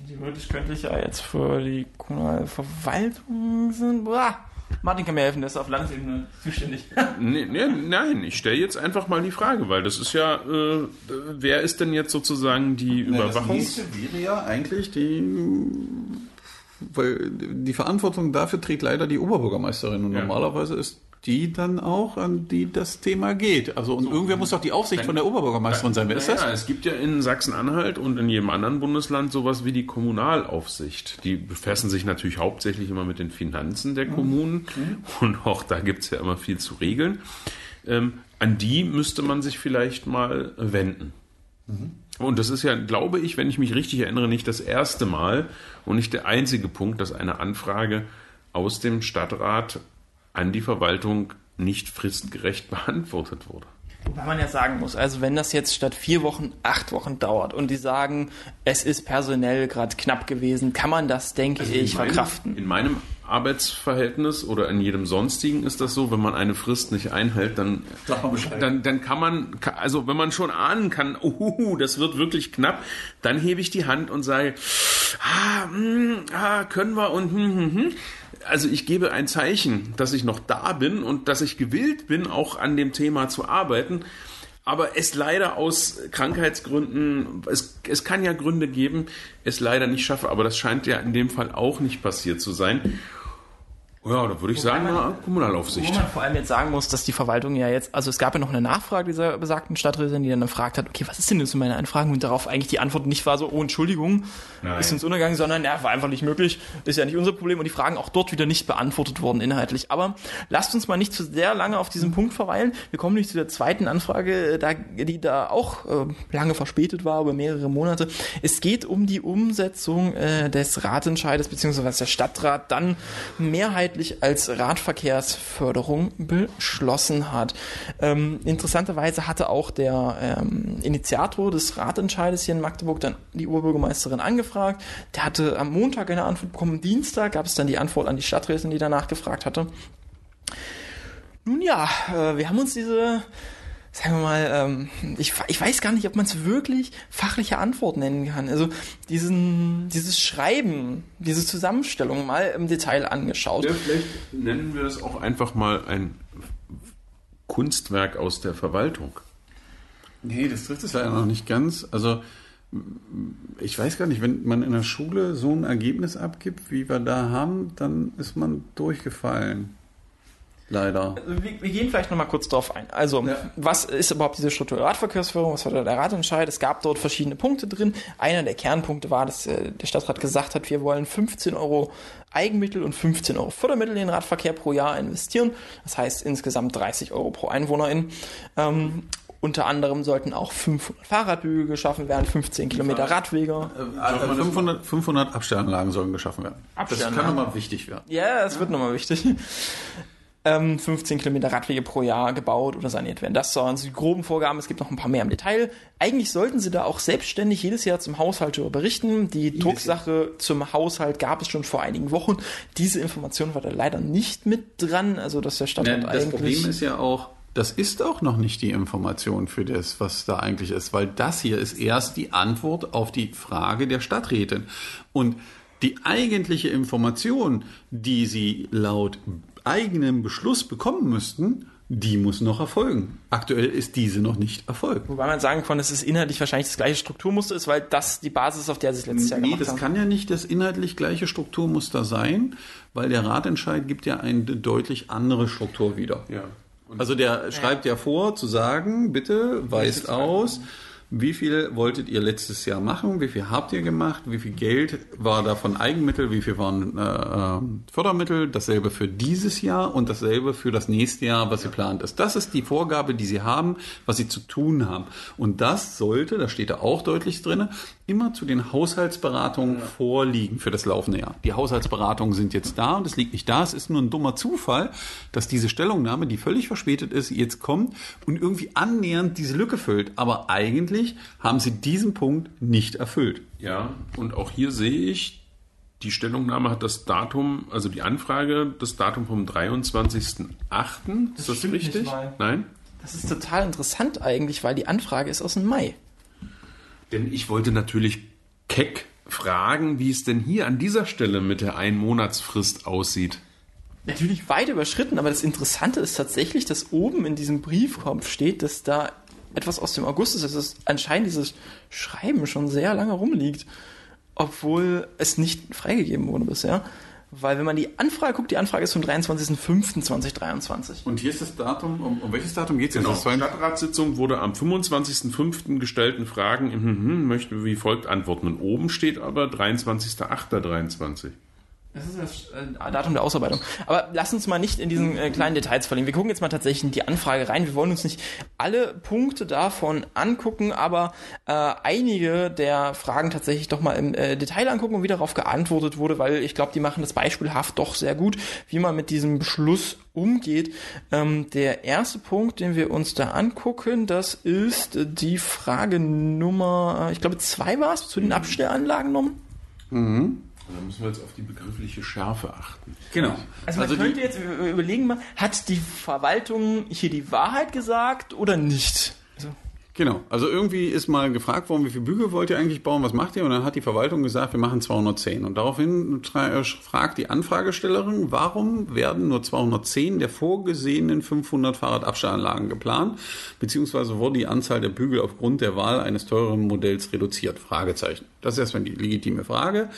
Theoretisch könnte ich ja jetzt für die kommunale Verwaltung sind. Boah. Martin kann mir helfen, der ist auf Landesebene zuständig. Nee, nee, nein, ich stelle jetzt einfach mal die Frage, weil das ist ja, äh, wer ist denn jetzt sozusagen die Überwachung? Das nächste wäre ja eigentlich die, weil die Verantwortung dafür trägt leider die Oberbürgermeisterin und Ja. normalerweise ist die dann auch, an die das Thema geht. Also und irgendwer muss doch die Aufsicht von der Oberbürgermeisterin sein. Wer ist das? Ja, es gibt ja in Sachsen-Anhalt und in jedem anderen Bundesland sowas wie die Kommunalaufsicht. Die befassen sich natürlich hauptsächlich immer mit den Finanzen der Kommunen und auch da gibt es ja immer viel zu regeln. Ähm, an die müsste man sich vielleicht mal wenden. Und das ist ja, glaube ich, wenn ich mich richtig erinnere, nicht das erste Mal und nicht der einzige Punkt, dass eine Anfrage aus dem Stadtrat an die Verwaltung nicht fristgerecht beantwortet wurde. Wobei man ja sagen muss, also wenn das jetzt statt vier Wochen acht Wochen dauert und die sagen, es ist personell gerade knapp gewesen, kann man das, denke ich, Also in meinem- verkraften. In meinem Arbeitsverhältnis oder in jedem sonstigen ist das so, wenn man eine Frist nicht einhält, dann, dann, dann kann man, also wenn man schon ahnen kann, uhuhu, das wird wirklich knapp, dann hebe ich die Hand und sage, ah, hm, ah können wir und hm, hm, hm. Also ich gebe ein Zeichen, dass ich noch da bin und dass ich gewillt bin, auch an dem Thema zu arbeiten. Aber es leider aus Krankheitsgründen, es, es kann ja Gründe geben, es leider nicht schaffe, aber das scheint ja in dem Fall auch nicht passiert zu sein. Ja, da würde ich sagen, man- na, Wo Kommunalaufsicht. man vor allem jetzt sagen muss, dass die Verwaltung ja jetzt, also es gab ja noch eine Nachfrage dieser besagten Stadträtin, die dann gefragt hat, okay, was ist denn jetzt so meine Anfragen? Und darauf eigentlich die Antwort nicht war so, oh, Entschuldigung, Nein. ist uns untergegangen, sondern ja, war einfach nicht möglich, ist ja nicht unser Problem und die Fragen auch dort wieder nicht beantwortet worden inhaltlich. Aber lasst uns mal nicht zu sehr lange auf diesem Punkt verweilen. Wir kommen nicht zu der zweiten Anfrage, äh, da, die da auch äh, lange verspätet war, über mehrere Monate. Es geht um die Umsetzung äh, des Ratentscheides, beziehungsweise was der Stadtrat dann mehrheitlich als Radverkehrsförderung beschlossen hat. Ähm, interessanterweise hatte auch der ähm, Initiator des Ratentscheides hier in Magdeburg dann die Oberbürgermeisterin angefragt. Der hatte am Montag eine Antwort bekommen, Dienstag gab es dann die Antwort an die Stadträtin, die danach gefragt hatte. Nun ja, äh, wir haben uns diese, sagen wir mal, ähm, ich, ich weiß gar nicht, ob man es wirklich fachliche Antwort nennen kann. Also diesen, dieses Schreiben, diese Zusammenstellung mal im Detail angeschaut. Ja, vielleicht nennen wir das auch einfach mal ein Kunstwerk aus der Verwaltung. Nee, das trifft es leider noch nicht ganz. Also ich weiß gar nicht, wenn man in der Schule so ein Ergebnis abgibt, wie wir da haben, dann ist man durchgefallen. Leider. Also wir, wir gehen vielleicht nochmal kurz drauf ein. Also, Ja. was ist überhaupt diese strukturelle Radverkehrsführung? Was war da der Ratentscheid? Es gab dort verschiedene Punkte drin. Einer der Kernpunkte war, dass äh, der Stadtrat gesagt hat, wir wollen 15 Euro Eigenmittel und 15 Euro Fördermittel in den Radverkehr pro Jahr investieren. Das heißt insgesamt 30 Euro pro Einwohnerin. Ähm, unter anderem sollten auch 500 Fahrradbügel geschaffen werden, 15 Kilometer Radwege. Also 500, 500 Abstellanlagen sollen geschaffen werden. Das kann nochmal wichtig werden. Ja, das wird nochmal wichtig. Ähm, 15 Kilometer Radwege pro Jahr gebaut oder saniert werden. Das waren so die groben Vorgaben. Es gibt noch ein paar mehr im Detail. Eigentlich sollten sie da auch selbstständig jedes Jahr zum Haushalt darüber berichten. Die Drucksache zum Haushalt gab es schon vor einigen Wochen. Diese Information war da leider nicht mit dran. Also, dass der Stadtrat Ja, das eigentlich... Problem ist ja auch, das ist auch noch nicht die Information für das, was da eigentlich ist, weil das hier ist erst die Antwort auf die Frage der Stadträtin. Und die eigentliche Information, die sie laut eigenem Beschluss bekommen müssten, die muss noch erfolgen. Aktuell ist diese noch nicht erfolgt. Wobei man sagen kann, dass es inhaltlich wahrscheinlich das gleiche Strukturmuster ist, weil das die Basis ist, auf der sie es letztes Jahr Nee, gemacht das haben. kann ja nicht das inhaltlich gleiche Strukturmuster sein, weil der Ratentscheid gibt ja eine deutlich andere Struktur wieder. Ja. Also der schreibt ja vor, zu sagen, bitte weist aus, wie viel wolltet ihr letztes Jahr machen, wie viel habt ihr gemacht, wie viel Geld war davon Eigenmittel, wie viel waren äh, Fördermittel, dasselbe für dieses Jahr und dasselbe für das nächste Jahr, was geplant ist. Das ist die Vorgabe, die sie haben, was sie zu tun haben. Und das sollte, da steht da auch deutlich drin, immer zu den Haushaltsberatungen vorliegen für das laufende Jahr. Die Haushaltsberatungen sind jetzt da und es liegt nicht da. Es ist nur ein dummer Zufall, dass diese Stellungnahme, die völlig verspätet ist, jetzt kommt und irgendwie annähernd diese Lücke füllt. Aber eigentlich haben sie diesen Punkt nicht erfüllt. Ja, und auch hier sehe ich, die Stellungnahme hat das Datum, also die Anfrage, das Datum vom 23.08. Ist das richtig? mal. Nein? Das ist total interessant eigentlich, weil die Anfrage ist aus dem Mai. Denn ich wollte natürlich keck fragen, wie es denn hier an dieser Stelle mit der Einmonatsfrist aussieht. Natürlich weit überschritten, aber das Interessante ist tatsächlich, dass oben in diesem Briefkopf steht, dass da etwas aus dem August ist, dass es anscheinend dieses Schreiben schon sehr lange rumliegt, obwohl es nicht freigegeben wurde bisher. Weil wenn man die Anfrage guckt, die Anfrage ist vom 23.05.2023. Und hier ist das Datum, um, um welches Datum geht es Genau. jetzt? War- Stadtratssitzung wurde am 25.05. gestellten Fragen mhm, mhm, möchten wir wie folgt antworten. Und oben steht aber 23.08.23. Das ist das äh, Datum der Ausarbeitung. Aber lass uns mal nicht in diesen äh, kleinen Details verlieren. Wir gucken jetzt mal tatsächlich in die Anfrage rein. Wir wollen uns nicht alle Punkte davon angucken, aber äh, einige der Fragen tatsächlich doch mal im äh, Detail angucken und wie darauf geantwortet wurde, weil ich glaube, die machen das beispielhaft doch sehr gut, wie man mit diesem Beschluss umgeht. Ähm, der erste Punkt, den wir uns da angucken, das ist die Frage Nummer, äh, ich glaube, zwei war es, zu den Abstellanlagen genommen. Da müssen wir jetzt auf die begriffliche Schärfe achten. Genau. Also man Also könnte jetzt überlegen, mal, hat die Verwaltung hier die Wahrheit gesagt oder nicht? Genau, also irgendwie ist mal gefragt worden, wie viele Bügel wollt ihr eigentlich bauen, was macht ihr? Und dann hat die Verwaltung gesagt, wir machen 210. Und daraufhin äh, fragt die Anfragestellerin, warum werden nur 210 der vorgesehenen 500 Fahrradabstellanlagen geplant? Beziehungsweise wurde die Anzahl der Bügel aufgrund der Wahl eines teureren Modells reduziert? Fragezeichen. Das ist erstmal die legitime Frage,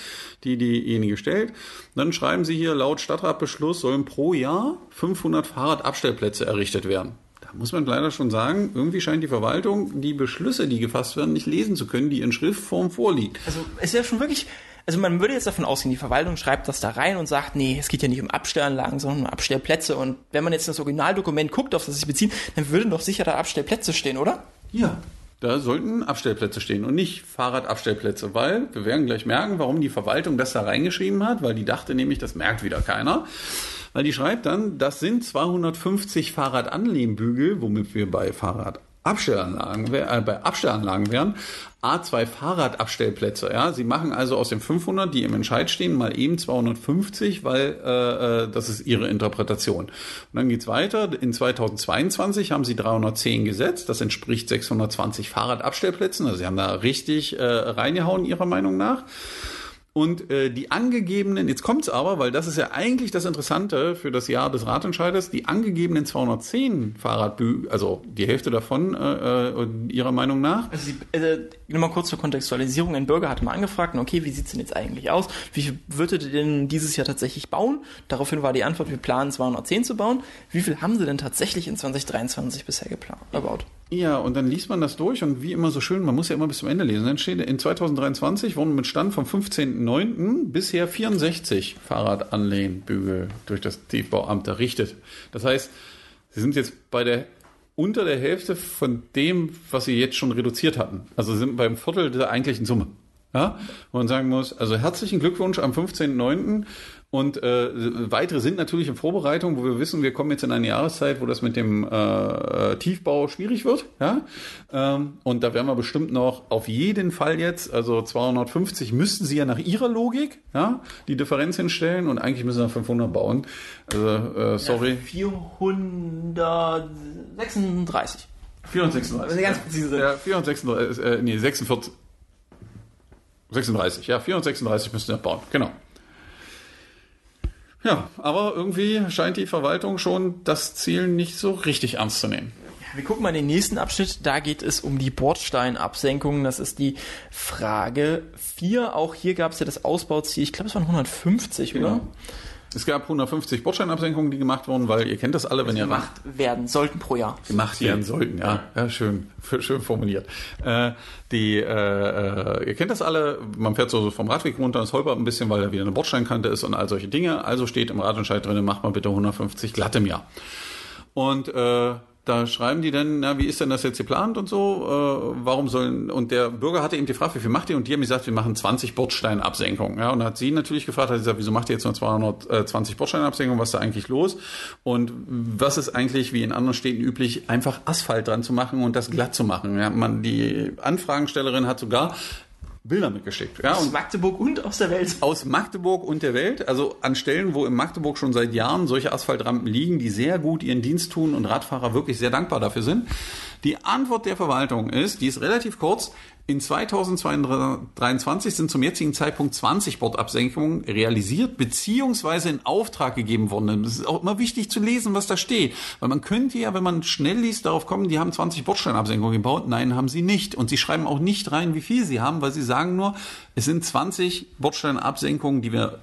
die diejenige stellt. Dann schreiben sie hier, laut Stadtratbeschluss sollen pro Jahr 500 Fahrradabstellplätze errichtet werden. Da muss man leider schon sagen, irgendwie scheint die Verwaltung die Beschlüsse, die gefasst werden, nicht lesen zu können, die in Schriftform vorliegen. also es ist ja schon wirklich, also man würde jetzt davon ausgehen, die Verwaltung schreibt das da rein und sagt, nee, es geht ja nicht um Abstellanlagen, sondern um Abstellplätze. Und wenn man jetzt das Originaldokument guckt, auf das sich bezieht, dann würden doch sicher da Abstellplätze stehen, oder? Ja. Da sollten Abstellplätze stehen und nicht Fahrradabstellplätze, weil wir werden gleich merken, warum die Verwaltung das da reingeschrieben hat, weil die dachte nämlich, das merkt wieder keiner. Weil die schreibt dann, das sind 250 Fahrradanlehmbügel, womit wir bei Fahrradabstellanlagen, wär- äh, bei Abstellanlagen wären, A2 Fahrradabstellplätze. Ja, sie machen also aus den 500, die im Entscheid stehen, mal eben 250, weil äh, äh, das ist ihre Interpretation. Und dann geht's weiter. In 2022 haben sie 310 gesetzt. Das entspricht 620 Fahrradabstellplätzen. Also sie haben da richtig äh, reingehauen ihrer Meinung nach. Und äh, die angegebenen, jetzt kommt's aber, weil das ist ja eigentlich das Interessante für das Jahr des Ratentscheiders, die angegebenen 210 Fahrradbügel, also die Hälfte davon äh, äh, ihrer Meinung nach, Also, nur mal kurz zur Kontextualisierung. Ein Bürger hatte mal angefragt, okay, wie sieht's denn jetzt eigentlich aus? Wie viel würdet ihr denn dieses Jahr tatsächlich bauen? Daraufhin war die Antwort, wir planen 210 zu bauen. Wie viel haben sie denn tatsächlich in 2023 bisher geplant, erbaut? Ja, und dann liest man das durch und wie immer so schön, man muss ja immer bis zum Ende lesen. Dann steht, in 2023 wurden mit Stand vom 15.09. bisher 64 Fahrradanlehnbügel durch das Tiefbauamt errichtet. Das heißt, sie sind jetzt bei der unter der Hälfte von dem, was sie jetzt schon reduziert hatten. Also sind beim Viertel der eigentlichen Summe. Ja, wo man sagen muss, also herzlichen Glückwunsch am 15.09. Und äh, weitere sind natürlich in Vorbereitung, wo wir wissen, wir kommen jetzt in eine Jahreszeit, wo das mit dem äh, Tiefbau schwierig wird. Ja? Ähm, und da werden wir bestimmt noch auf jeden Fall jetzt, also 250 müssten sie ja nach ihrer Logik ja, die Differenz hinstellen und eigentlich müssen wir 500 bauen. Also, äh, sorry. 436. 436. Wenn Sie ganz präzise sind. Ja, 436, äh, nee, 46. 36, ja, 436 müssen wir bauen, genau. Ja, aber irgendwie scheint die Verwaltung schon das Ziel nicht so richtig ernst zu nehmen. Wir gucken mal in den nächsten Abschnitt. Da geht es um die Bordsteinabsenkung. Das ist die Frage 4. Auch hier gab es ja das Ausbauziel. Ich glaube, es waren 150, oder? Genau. Es gab 150 Bordsteinabsenkungen, die gemacht wurden, weil ihr kennt das alle, wenn ihr Gemacht werden sollten pro Jahr. gemacht werden sollten. Ja, ja schön, schön formuliert. Äh, die, äh, äh, ihr kennt das alle. Man fährt so vom Radweg runter, es holpert ein bisschen, weil da wieder eine Bordsteinkante ist und all solche Dinge. Also steht im Radentscheid drin, macht mal bitte 150 glatt im Jahr. Und äh, da schreiben die dann, na, wie ist denn das jetzt geplant und so? Äh, warum sollen, und der Bürger hatte eben gefragt, wie viel macht ihr? Und die haben gesagt, wir machen 20 Bordsteinabsenkungen. Ja, und hat sie natürlich gefragt, hat gesagt, wieso macht ihr jetzt nur 220 Bordsteinabsenkungen? Was ist da eigentlich los? Und was ist eigentlich, wie in anderen Städten üblich, einfach Asphalt dran zu machen und das glatt zu machen? Ja, man, die Anfragenstellerin hat sogar Bilder mitgeschickt. Ja, Aus Magdeburg und aus der Welt. aus Magdeburg und der Welt, also an Stellen, wo in Magdeburg schon seit Jahren solche Asphaltrampen liegen, die sehr gut ihren Dienst tun und Radfahrer wirklich sehr dankbar dafür sind. Die Antwort der Verwaltung ist, die ist relativ kurz, in 2023 sind zum jetzigen Zeitpunkt 20 Bordabsenkungen realisiert beziehungsweise in Auftrag gegeben worden. Es ist auch immer wichtig zu lesen, was da steht. Weil man könnte ja, wenn man schnell liest, darauf kommen, die haben 20 Bordsteinabsenkungen gebaut. Nein, haben sie nicht. Und sie schreiben auch nicht rein, wie viel sie haben, weil sie sagen nur, es sind 20 Bordsteinabsenkungen, die wir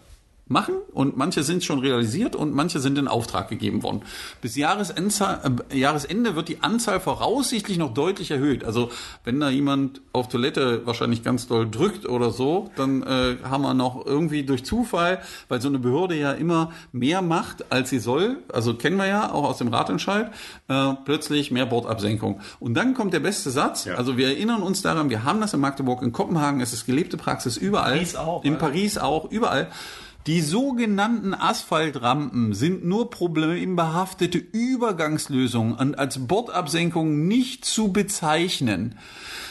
machen und manche sind schon realisiert und manche sind in Auftrag gegeben worden. Bis Jahresende, äh, Jahresende wird die Anzahl voraussichtlich noch deutlich erhöht. Also wenn da jemand auf Toilette wahrscheinlich ganz doll drückt oder so, dann äh, haben wir noch irgendwie durch Zufall, weil so eine Behörde ja immer mehr macht, als sie soll, also kennen wir ja auch aus dem Ratentscheid, äh, plötzlich mehr Bordabsenkung. Und dann kommt der beste Satz, ja. also wir erinnern uns daran, wir haben das in Magdeburg, in Kopenhagen, es ist gelebte Praxis überall, Paris auch, in Paris auch, überall. Die sogenannten Asphaltrampen sind nur problembehaftete Übergangslösungen und als Bordabsenkung nicht zu bezeichnen.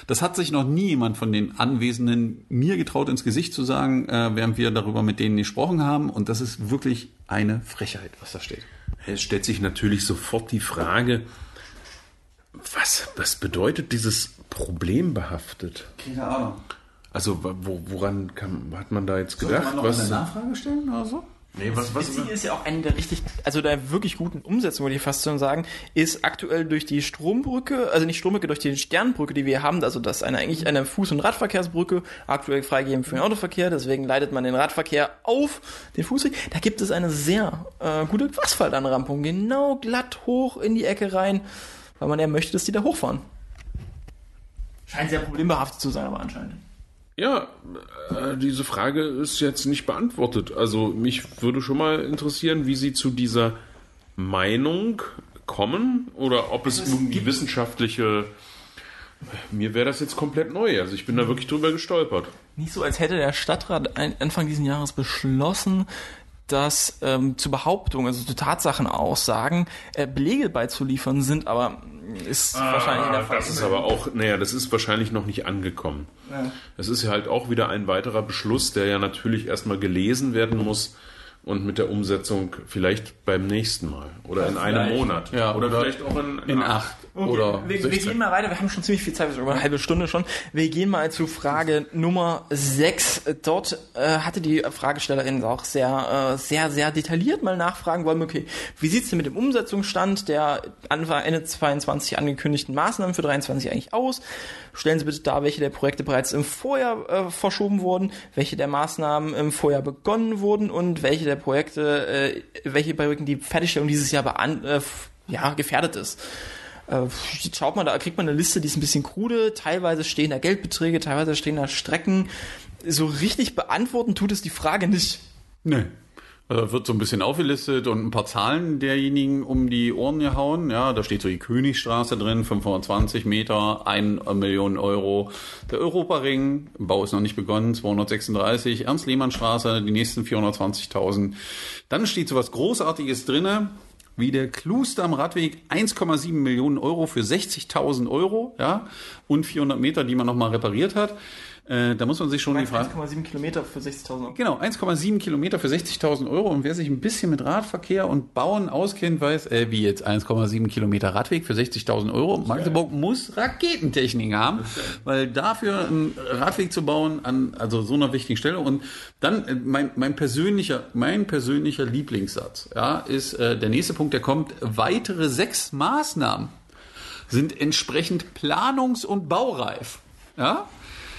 Das hat sich noch nie jemand von den Anwesenden mir getraut ins Gesicht zu sagen, äh, während wir darüber mit denen gesprochen haben. Und das ist wirklich eine Frechheit, was da steht. Es stellt sich natürlich sofort die Frage, was, was bedeutet dieses Problem behaftet? Keine Ahnung. Also wo, woran kann, hat man da jetzt gedacht? Sollte man noch was, eine Nachfrage stellen oder so? Nee, was, was Witzig ist ja auch eine der richtig, also der wirklich guten Umsetzung, würde ich fast schon sagen, ist aktuell durch die Strombrücke, also nicht Strombrücke, durch die Sternbrücke, die wir haben, also das ist eine, eigentlich eine Fuß- und Radverkehrsbrücke, aktuell freigegeben für den Autoverkehr, deswegen leitet man den Radverkehr auf den Fußweg. Da gibt es eine sehr äh, gute Asphaltanrampung, genau glatt hoch in die Ecke rein, weil man ja möchte, dass die da hochfahren. Scheint sehr problembehaftet zu sein, aber anscheinend. Ja, äh, diese Frage ist jetzt nicht beantwortet. Also mich würde schon mal interessieren, wie Sie zu dieser Meinung kommen oder ob es, es irgendwie wissenschaftliche. Mir wäre das jetzt komplett neu. Also ich bin da wirklich drüber gestolpert. Nicht so, als hätte der Stadtrat Anfang dieses Jahres beschlossen, dass ähm, zu Behauptungen, also zu Tatsachenaussagen, äh, Belege beizuliefern sind, aber ist ah, wahrscheinlich in der Fall. Das ist aber auch, naja, das ist wahrscheinlich noch nicht angekommen. Ja. Es ist ja halt auch wieder ein weiterer Beschluss, der ja natürlich erstmal gelesen werden muss und mit der Umsetzung vielleicht beim nächsten Mal oder in einem Monat. Ja, oder, oder vielleicht auch in, in, in acht. Okay. Oder wir, wir, gehen mal weiter, wir haben schon ziemlich viel Zeit, wir sind über eine halbe Stunde schon. Wir gehen mal zu Frage Nummer 6. Dort äh, hatte die Fragestellerin auch sehr, äh, sehr, sehr detailliert mal nachfragen wollen, okay, wie sieht's denn mit dem Umsetzungsstand der Anfang Ende 22 angekündigten Maßnahmen für 23 eigentlich aus? Stellen Sie bitte dar, welche der Projekte bereits im Vorjahr äh, verschoben wurden, welche der Maßnahmen im Vorjahr begonnen wurden und welche der Projekte, äh, welche Projekte die Fertigstellung dieses Jahr bean äh, ja, gefährdet ist. Äh, schaut man, da kriegt man eine Liste, die ist ein bisschen krude, teilweise stehen da Geldbeträge, teilweise stehen da Strecken. So richtig beantworten tut es die Frage nicht. Nee. Also wird so ein bisschen aufgelistet und ein paar Zahlen derjenigen um die Ohren gehauen. Ja, da steht so die Königstraße drin, 520 Meter, 1 Million Euro. Der Europaring, Bau ist noch nicht begonnen, 236. Ernst-Lehmann-Straße, die nächsten 420.000. Dann steht so was Großartiges drinne wie der Kluster am Radweg 1,7 Millionen Euro für 60.000 Euro, ja, und 400 Meter, die man nochmal repariert hat. Äh, da muss man sich schon die Frage. 1,7 Kilometer für 60.000 Euro. Genau, 1,7 Kilometer für 60.000 Euro. Und wer sich ein bisschen mit Radverkehr und Bauen auskennt, weiß, äh, wie jetzt 1,7 Kilometer Radweg für 60.000 Euro. Magdeburg geil. muss Raketentechnik haben, weil dafür einen Radweg zu bauen an also so einer wichtigen Stelle. Und dann äh, mein, mein persönlicher, mein persönlicher Lieblingssatz, ja, ist äh, der nächste Punkt, der kommt. Weitere sechs Maßnahmen sind entsprechend planungs- und baureif. Ja?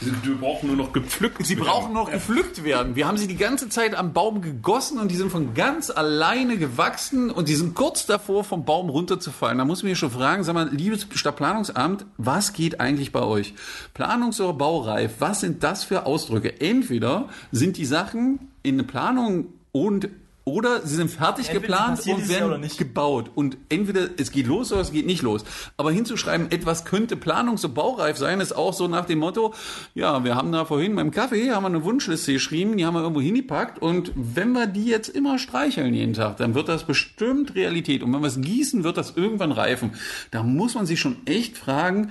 Sie brauchen nur noch gepflückt Sie werden. brauchen noch gepflückt werden. Wir haben sie die ganze Zeit am Baum gegossen und die sind von ganz alleine gewachsen und die sind kurz davor, vom Baum runterzufallen. Da muss man mich schon fragen, sag mal, liebes Stadtplanungsamt, was geht eigentlich bei euch? Planungs- oder Baureif, was sind das für Ausdrücke? Entweder sind die Sachen in eine Planung und oder sie sind fertig entweder geplant und werden gebaut. Und entweder es geht los oder es geht nicht los. Aber hinzuschreiben, etwas könnte planungs- und baureif sein, ist auch so nach dem Motto, ja, wir haben da vorhin beim Kaffee, haben wir eine Wunschliste geschrieben, die haben wir irgendwo hingepackt und wenn wir die jetzt immer streicheln jeden Tag, dann wird das bestimmt Realität. Und wenn wir es gießen, wird das irgendwann reifen. Da muss man sich schon echt fragen,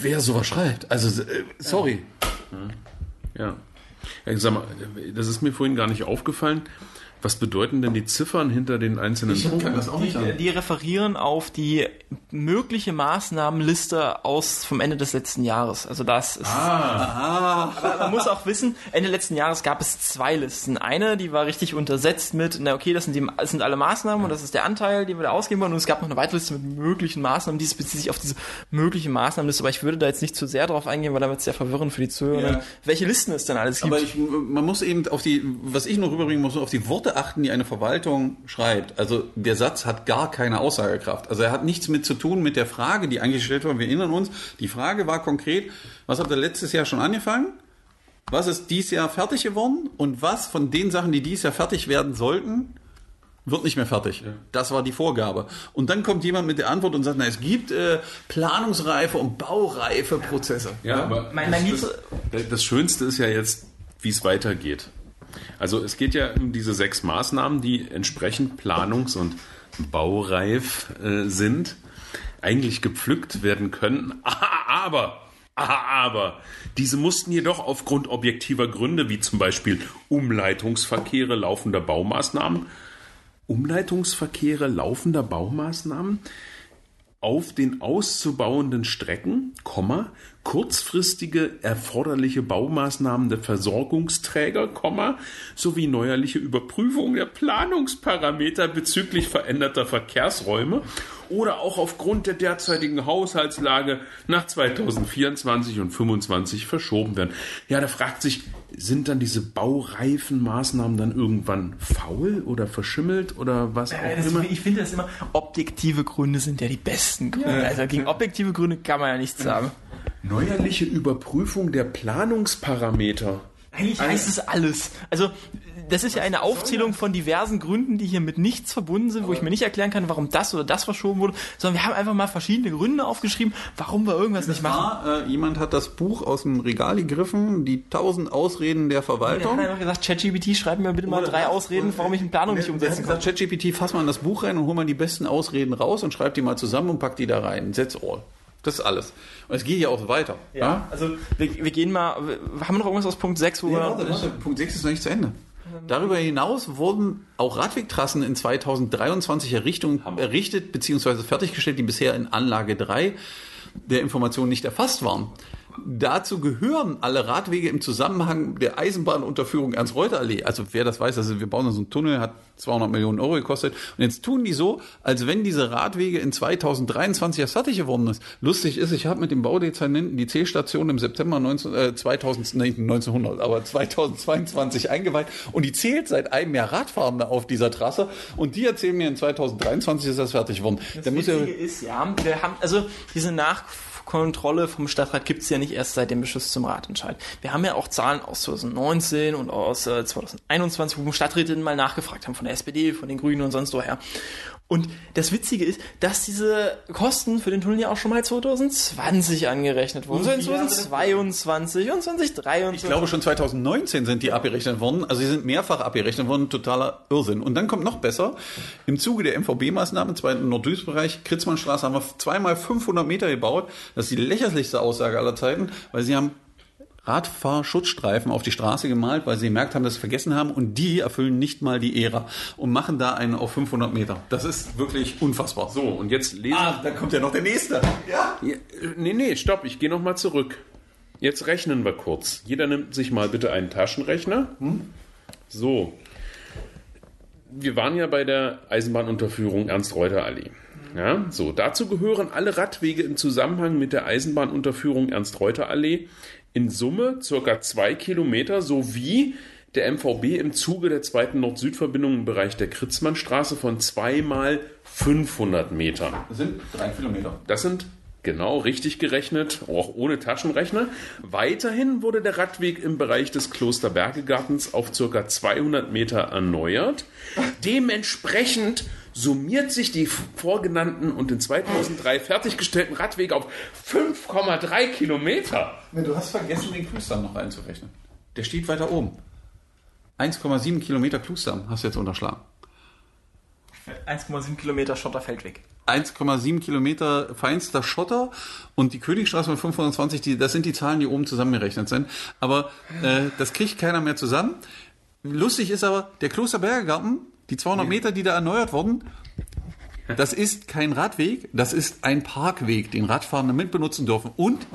wer sowas schreibt. Also, äh, sorry. Ja. ja. Ja, sag mal, das ist mir vorhin gar nicht aufgefallen. Was bedeuten denn die Ziffern hinter den einzelnen Punkten? das auch Die, die referieren auf die mögliche Maßnahmenliste aus vom Ende des letzten Jahres. Also das ist. Ah, Aber man muss auch wissen, Ende letzten Jahres gab es zwei Listen. Eine, die war richtig untersetzt mit, na okay, das sind, die, das sind alle Maßnahmen und das ist der Anteil, den wir da ausgeben wollen. Und es gab noch eine weitere Liste mit möglichen Maßnahmen, die bezieht sich auf diese mögliche Maßnahmenliste. Aber ich würde da jetzt nicht zu sehr drauf eingehen, weil da wird es sehr verwirrend für die Zuhörer, Ja. welche Listen es denn alles gibt. Aber ich, man muss eben auf die, was ich noch rüberbringen muss, auf die Worte achten, die eine Verwaltung schreibt. Also der Satz hat gar keine Aussagekraft. Also er hat nichts mit zu tun mit der Frage, die eigentlich gestellt wurde. Wir erinnern uns, die Frage war konkret, was habt ihr letztes Jahr schon angefangen? Was ist dieses Jahr fertig geworden? Und was von den Sachen, die dieses Jahr fertig werden sollten, wird nicht mehr fertig. Das war die Vorgabe. Und dann kommt jemand mit der Antwort und sagt, na, es gibt äh, planungsreife und baureife Prozesse. Ja, aber Mein- mein das, das, das Schönste ist ja jetzt, wie es weitergeht. Also es geht ja um diese sechs Maßnahmen, die entsprechend planungs- und baureif äh, sind, eigentlich gepflückt werden können. Aber, aber, diese mussten jedoch aufgrund objektiver Gründe, wie zum Beispiel Umleitungsverkehre laufender Baumaßnahmen, Umleitungsverkehre laufender Baumaßnahmen auf den auszubauenden Strecken, Komma, kurzfristige erforderliche Baumaßnahmen der Versorgungsträger, Komma, sowie neuerliche Überprüfung der Planungsparameter bezüglich veränderter Verkehrsräume oder auch aufgrund der derzeitigen Haushaltslage nach 2024 und 2025 verschoben werden. Ja, da fragt sich, sind dann diese baureifen Maßnahmen dann irgendwann faul oder verschimmelt oder was auch Ja, das, immer? ich finde das immer, objektive Gründe sind ja die besten Gründe. Also gegen objektive Gründe kann man ja nichts sagen. Neuerliche Überprüfung der Planungsparameter. Eigentlich heißt es alles. Also, das ist ja eine Aufzählung von diversen Gründen, die hier mit nichts verbunden sind, wo ich mir nicht erklären kann, warum das oder das verschoben wurde, sondern wir haben einfach mal verschiedene Gründe aufgeschrieben, warum wir irgendwas nicht machen. War, äh, jemand hat das Buch aus dem Regal gegriffen, die tausend Ausreden der Verwaltung. hat einfach gesagt, ChatGPT, schreib mir bitte mal Oder drei? Ausreden, warum ich eine Planung nicht umsetzen kann. ChatGPT, fass mal in das Buch rein und hol mal die besten Ausreden raus und schreib die mal zusammen und pack die da rein. That's all. Das ist alles. Und es geht ja auch weiter. Ja, also wir, wir gehen mal, haben wir noch irgendwas aus Punkt 6, wo Ja, wir... warte, warte. Punkt 6 ist noch nicht zu Ende. Darüber hinaus wurden auch Radwegtrassen in 2023 Errichtung, errichtet bzw. fertiggestellt, die bisher in Anlage 3 der Informationen nicht erfasst waren. Dazu gehören alle Radwege im Zusammenhang der Eisenbahnunterführung Ernst-Reuter-Allee. Also wer das weiß, also wir bauen so einen Tunnel, hat 200 Millionen Euro gekostet. Und jetzt tun die so, als wenn diese Radwege in 2023 erst fertig geworden ist. Lustig ist, ich habe mit dem Baudezernenten die C-Station im September 19, äh, 2000, nee, 1900, aber 2022 eingeweiht und die zählt seit einem Jahr Radfahrende auf dieser Trasse und die erzählen mir, in 2023 ist das fertig geworden. Das Da muss ja, Witzige ist, ja, wir haben, also diese Nachkontrolle vom Stadtrat gibt's ja nicht erst seit dem Beschluss zum Ratentscheid. Wir haben ja auch Zahlen aus 2019 und aus äh, 2021, wo Stadträtinnen mal nachgefragt haben von der SPD, von den Grünen und sonst woher. Und das Witzige ist, dass diese Kosten für den Tunnel ja auch schon mal 2020 angerechnet wurden. So in 2022 und 2023. ich glaube schon 2019 sind die abgerechnet worden, also sie sind mehrfach abgerechnet worden, totaler Irrsinn. Und dann kommt noch besser, im Zuge der MVB-Maßnahmen im zweiten Nordwestbereich, Kritzmannstraße, haben wir zweimal 500 Meter gebaut. Das ist die lächerlichste Aussage aller Zeiten, weil sie haben Radfahrschutzstreifen auf die Straße gemalt, weil sie gemerkt haben, dass sie vergessen haben und die erfüllen nicht mal die Ära und machen da einen auf 500 Meter. Das ist wirklich unfassbar. So, und jetzt lesen Ah, da kommt ja noch der nächste. Ja. Ja, äh, nee, nee, stopp, ich gehe nochmal zurück. Jetzt rechnen wir kurz. Jeder nimmt sich mal bitte einen Taschenrechner. So. Wir waren ja bei der Eisenbahnunterführung Ernst-Reuter-Allee. Ja, so, dazu gehören alle Radwege im Zusammenhang mit der Eisenbahnunterführung Ernst-Reuter-Allee in Summe circa zwei Kilometer sowie der MVB im Zuge der zweiten Nord-Süd-Verbindung im Bereich der Kritzmannstraße von zweimal 500 Metern. Das sind drei Kilometer. Das sind genau richtig gerechnet, auch ohne Taschenrechner. Weiterhin wurde der Radweg im Bereich des Klosterbergegartens auf ca. 200 Meter erneuert. Dementsprechend summiert sich die vorgenannten und in 2003 fertiggestellten Radwege auf 5,3 Kilometer. Du hast vergessen, den Klustern noch einzurechnen. Der steht weiter oben. 1,7 Kilometer Klustern hast du jetzt unterschlagen. 1,7 Kilometer Schotterfeld weg. 1,7 Kilometer feinster Schotter und die Königstraße mit 520, die, das sind die Zahlen, die oben zusammengerechnet sind. Aber äh, das kriegt keiner mehr zusammen. lustig ist aber, der Klosterberger Garten, die 200 Meter, die da erneuert wurden, das ist kein Radweg, das ist ein Parkweg, den Radfahrende mitbenutzen dürfen und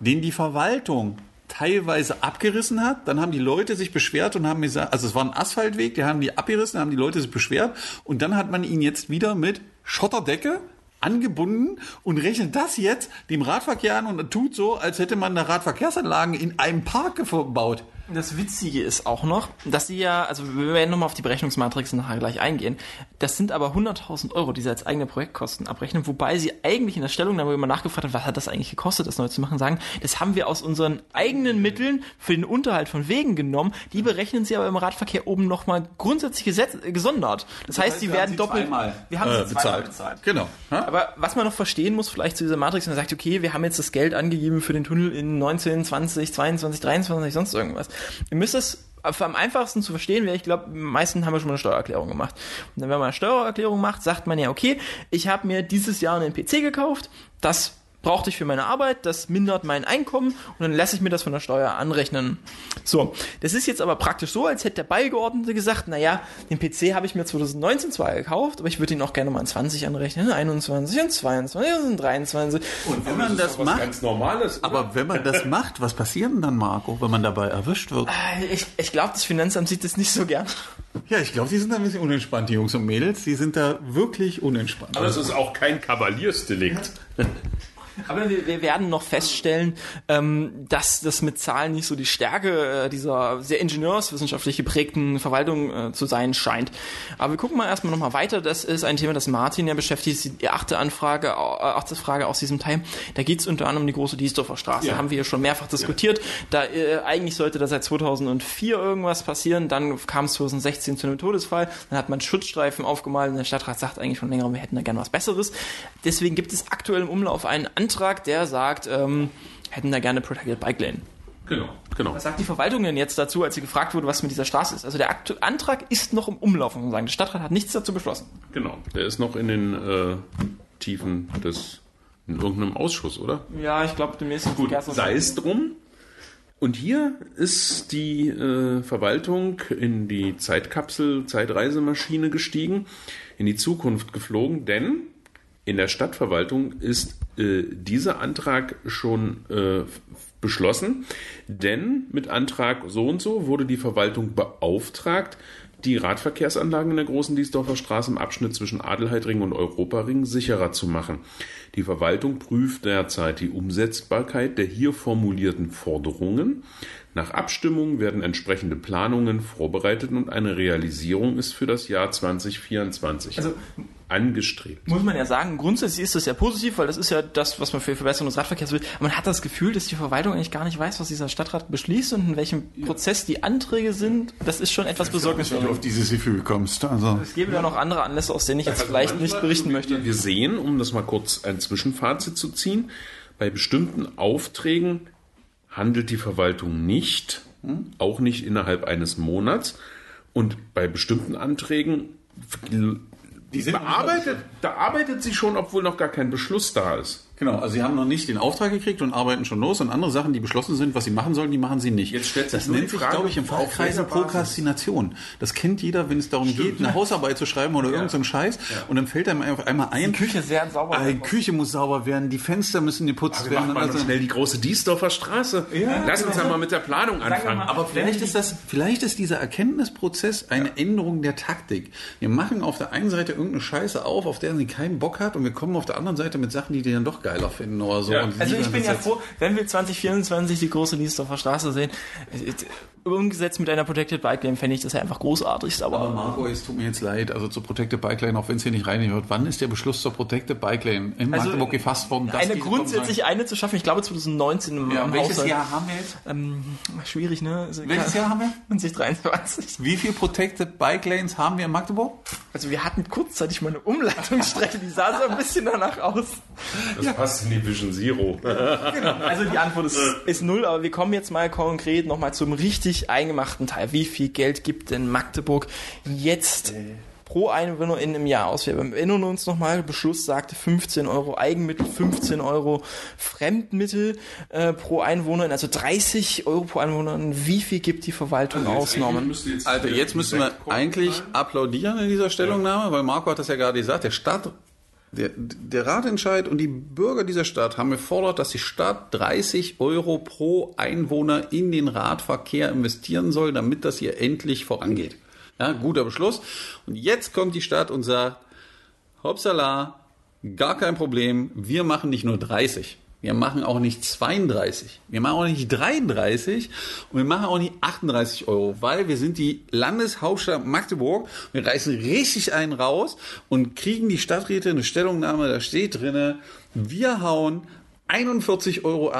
den die Verwaltung teilweise abgerissen hat. Dann haben die Leute sich beschwert und haben gesagt, also es war ein Asphaltweg, die haben die abgerissen, haben die Leute sich beschwert und dann hat man ihn jetzt wieder mit Schotterdecke angebunden und rechnet das jetzt dem Radverkehr an und tut so, als hätte man da Radverkehrsanlagen in einem Park gebaut. Das Witzige ist auch noch, dass sie ja, also wir werden nochmal auf die Berechnungsmatrix nachher gleich eingehen. Das sind aber 100.000 Euro, die sie als eigene Projektkosten abrechnen, wobei sie eigentlich in der Stellungnahme, wo man nachgefragt hat, was hat das eigentlich gekostet, das neu zu machen, sagen, das haben wir aus unseren eigenen Mitteln für den Unterhalt von Wegen genommen. Die berechnen sie aber im Radverkehr oben nochmal grundsätzlich gesetz, gesondert. Das, heißt, heißt, die wir werden haben sie doppelt, zweimal, wir haben äh, sie bezahlt. bezahlt. Genau. Ja? Aber was man noch verstehen muss, vielleicht zu dieser Matrix, man sagt, okay, wir haben jetzt das Geld angegeben für den Tunnel in 19, 20, 22, 23, sonst irgendwas. Ihr müsst es am einfachsten zu verstehen wäre, ich glaube, die meisten haben ja schon mal eine Steuererklärung gemacht. Und wenn man eine Steuererklärung macht, sagt man ja, okay, ich habe mir dieses Jahr einen PC gekauft, das brauchte ich für meine Arbeit, das mindert mein Einkommen und dann lasse ich mir das von der Steuer anrechnen. So, das ist jetzt aber praktisch so, als hätte der Beigeordnete gesagt, naja, den PC habe ich mir 2019 zwar gekauft, aber ich würde ihn auch gerne mal in 20 anrechnen, 21 und 22 und 23. Und wenn man das was macht, ganz Normales. oder? aber wenn man das macht, was passiert denn dann, Marco, wenn man dabei erwischt wird? Äh, Ich, ich glaube, das Finanzamt sieht das nicht so gern. Ja, ich glaube, die sind da ein bisschen unentspannt, die Jungs und Mädels. Die sind da wirklich unentspannt. Aber es ist auch kein Kavaliersdelikt. Aber wir, wir werden noch feststellen, ähm, dass das mit Zahlen nicht so die Stärke äh, dieser sehr ingenieurswissenschaftlich geprägten Verwaltung äh, zu sein scheint. Aber wir gucken mal erstmal nochmal weiter. Das ist ein Thema, das Martin ja beschäftigt. Die achte Anfrage, äh, achte Frage aus diesem Teil. Da geht es unter anderem um die große Diesdorfer Straße. Ja. Haben wir ja schon mehrfach diskutiert. Da äh, eigentlich sollte da seit 2004 irgendwas passieren. Dann kam es 2016 zu einem Todesfall. Dann hat man Schutzstreifen aufgemalt und der Stadtrat sagt eigentlich schon länger, wir hätten da gern was Besseres. Deswegen gibt es aktuell im Umlauf einen Antrag, der sagt, ähm, hätten da gerne Protected Bike Lane. Genau, genau. Was sagt die Verwaltung denn jetzt dazu, als sie gefragt wurde, was mit dieser Straße ist? Also der Aktu Antrag ist noch im Umlauf, muss man sagen. Der Stadtrat hat nichts dazu beschlossen. Genau. Der ist noch in den äh, Tiefen des in irgendeinem Ausschuss, oder? Ja, ich glaube, demnächst Gut, sei es drum. Und hier ist die äh, Verwaltung in die Zeitkapsel, Zeitreisemaschine gestiegen, in die Zukunft geflogen, denn in der Stadtverwaltung ist äh, dieser Antrag schon äh, beschlossen, denn mit Antrag so und so wurde die Verwaltung beauftragt, die Radverkehrsanlagen in der großen Diesdorfer Straße im Abschnitt zwischen Adelheidring und Europaring sicherer zu machen. Die Verwaltung prüft derzeit die Umsetzbarkeit der hier formulierten Forderungen. Nach Abstimmung werden entsprechende Planungen vorbereitet und eine Realisierung ist für das Jahr 2024 Also- angestrebt. Muss man ja sagen, grundsätzlich ist das ja positiv, weil das ist ja das, was man für die Verbesserung des Radverkehrs will. Aber man hat das Gefühl, dass die Verwaltung eigentlich gar nicht weiß, was dieser Stadtrat beschließt und in welchem Prozess die Anträge sind. Das ist schon etwas Wenn du besorgniserregend. auf dieses Gefühl kommst. Also. Es gäbe ja noch andere Anlässe, aus denen ich jetzt vielleicht nicht berichten möchte. Wir sehen, um das mal kurz ein Zwischenfazit zu ziehen, bei bestimmten Aufträgen handelt die Verwaltung nicht, auch nicht innerhalb eines Monats. Und bei bestimmten Anträgen Die sind bearbeitet, da arbeitet sie schon, obwohl noch gar kein Beschluss da ist. Genau, also sie haben noch nicht den Auftrag gekriegt und arbeiten schon los und andere Sachen, die beschlossen sind, was sie machen sollen, die machen sie nicht. Jetzt stellt sich das nennt sich, glaube ich, im auf Fachkreis? Prokrastination. Das kennt jeder, wenn es darum geht, eine Hausarbeit zu schreiben oder irgendein so einen Scheiß und dann fällt einem einfach einmal ein, Die Küche sehr sauber Ah, die Küche muss sauber werden, die Fenster müssen geputzt Wir werden. machen noch also- schnell die große Diesdorfer Straße. Lass uns ja mal mit der Planung anfangen. mal, Aber vielleicht ist das, vielleicht ist dieser Erkenntnisprozess eine Änderung der Taktik. Wir machen auf der einen Seite irgendeine Scheiße auf, auf der sie keinen Bock hat, und wir kommen auf der anderen Seite mit Sachen, die die dann doch geiler finden oder so. Ja. Also ich bin ja froh, wenn wir 2024 die große Niesdorfer Straße sehen. Umgesetzt mit einer Protected Bike Lane fände ich das ja einfach großartig, aber, Aber Marco, es tut mir jetzt leid, also zur Protected Bike Lane, auch wenn es hier nicht reinhört, wann ist der Beschluss zur Protected Bike Lane in Also, Magdeburg gefasst worden? eine grundsätzlich eine zu schaffen, ich glaube 2019 im, Ja, im welches Haushalt. Jahr haben wir jetzt? Ähm, schwierig, ne? Also, Welches Jahr haben wir? 2023. Wie viele Protected Bike Lanes haben wir in Magdeburg? Also wir hatten kurzzeitig mal eine Umleitungsstrecke, die sah so ein bisschen danach aus. Das passt in die Vision Zero. Also die Antwort ist, ist null, aber wir kommen jetzt mal konkret nochmal zum richtig eingemachten Teil. Wie viel Geld gibt denn Magdeburg jetzt pro Einwohner in einem Jahr aus. Wir erinnern uns nochmal, Beschluss sagte 15 Euro Eigenmittel, 15 Euro Fremdmittel äh, pro Einwohner, also 30 Euro pro Einwohner. Wie viel gibt die Verwaltung aus, Norman? Also jetzt müssen wir eigentlich applaudieren in dieser Stellungnahme, weil Marco hat das ja gerade gesagt, der Stadt der, der Ratentscheid und die Bürger dieser Stadt haben gefordert, dass die Stadt 30 Euro pro Einwohner in den Radverkehr investieren soll, damit das hier endlich vorangeht. Ja, guter Beschluss. Und jetzt kommt die Stadt und sagt, hoppsala, gar kein Problem, wir machen nicht nur 30. Wir machen auch nicht 32. Wir machen auch nicht 33 und wir machen auch nicht 38 Euro, weil wir sind die Landeshauptstadt Magdeburg. Wir reißen richtig einen raus und kriegen die Stadträte eine Stellungnahme, da steht drinne, wir hauen 41,80 Euro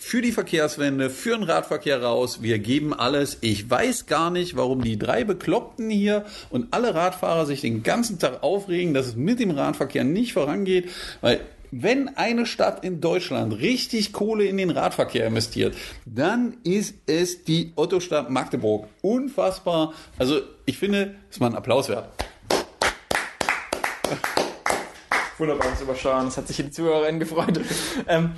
für die Verkehrswende, für den Radverkehr raus. Wir geben alles. Ich weiß gar nicht, warum die drei Bekloppten hier und alle Radfahrer sich den ganzen Tag aufregen, dass es mit dem Radverkehr nicht vorangeht, weil wenn eine Stadt in Deutschland richtig Kohle in den Radverkehr investiert, dann ist es die Otto-Stadt Magdeburg. Unfassbar. Also ich finde, ist mal ein Applaus wert. Wunderbares Übersteuern, das hat sich die Zuhörerin gefreut. ähm,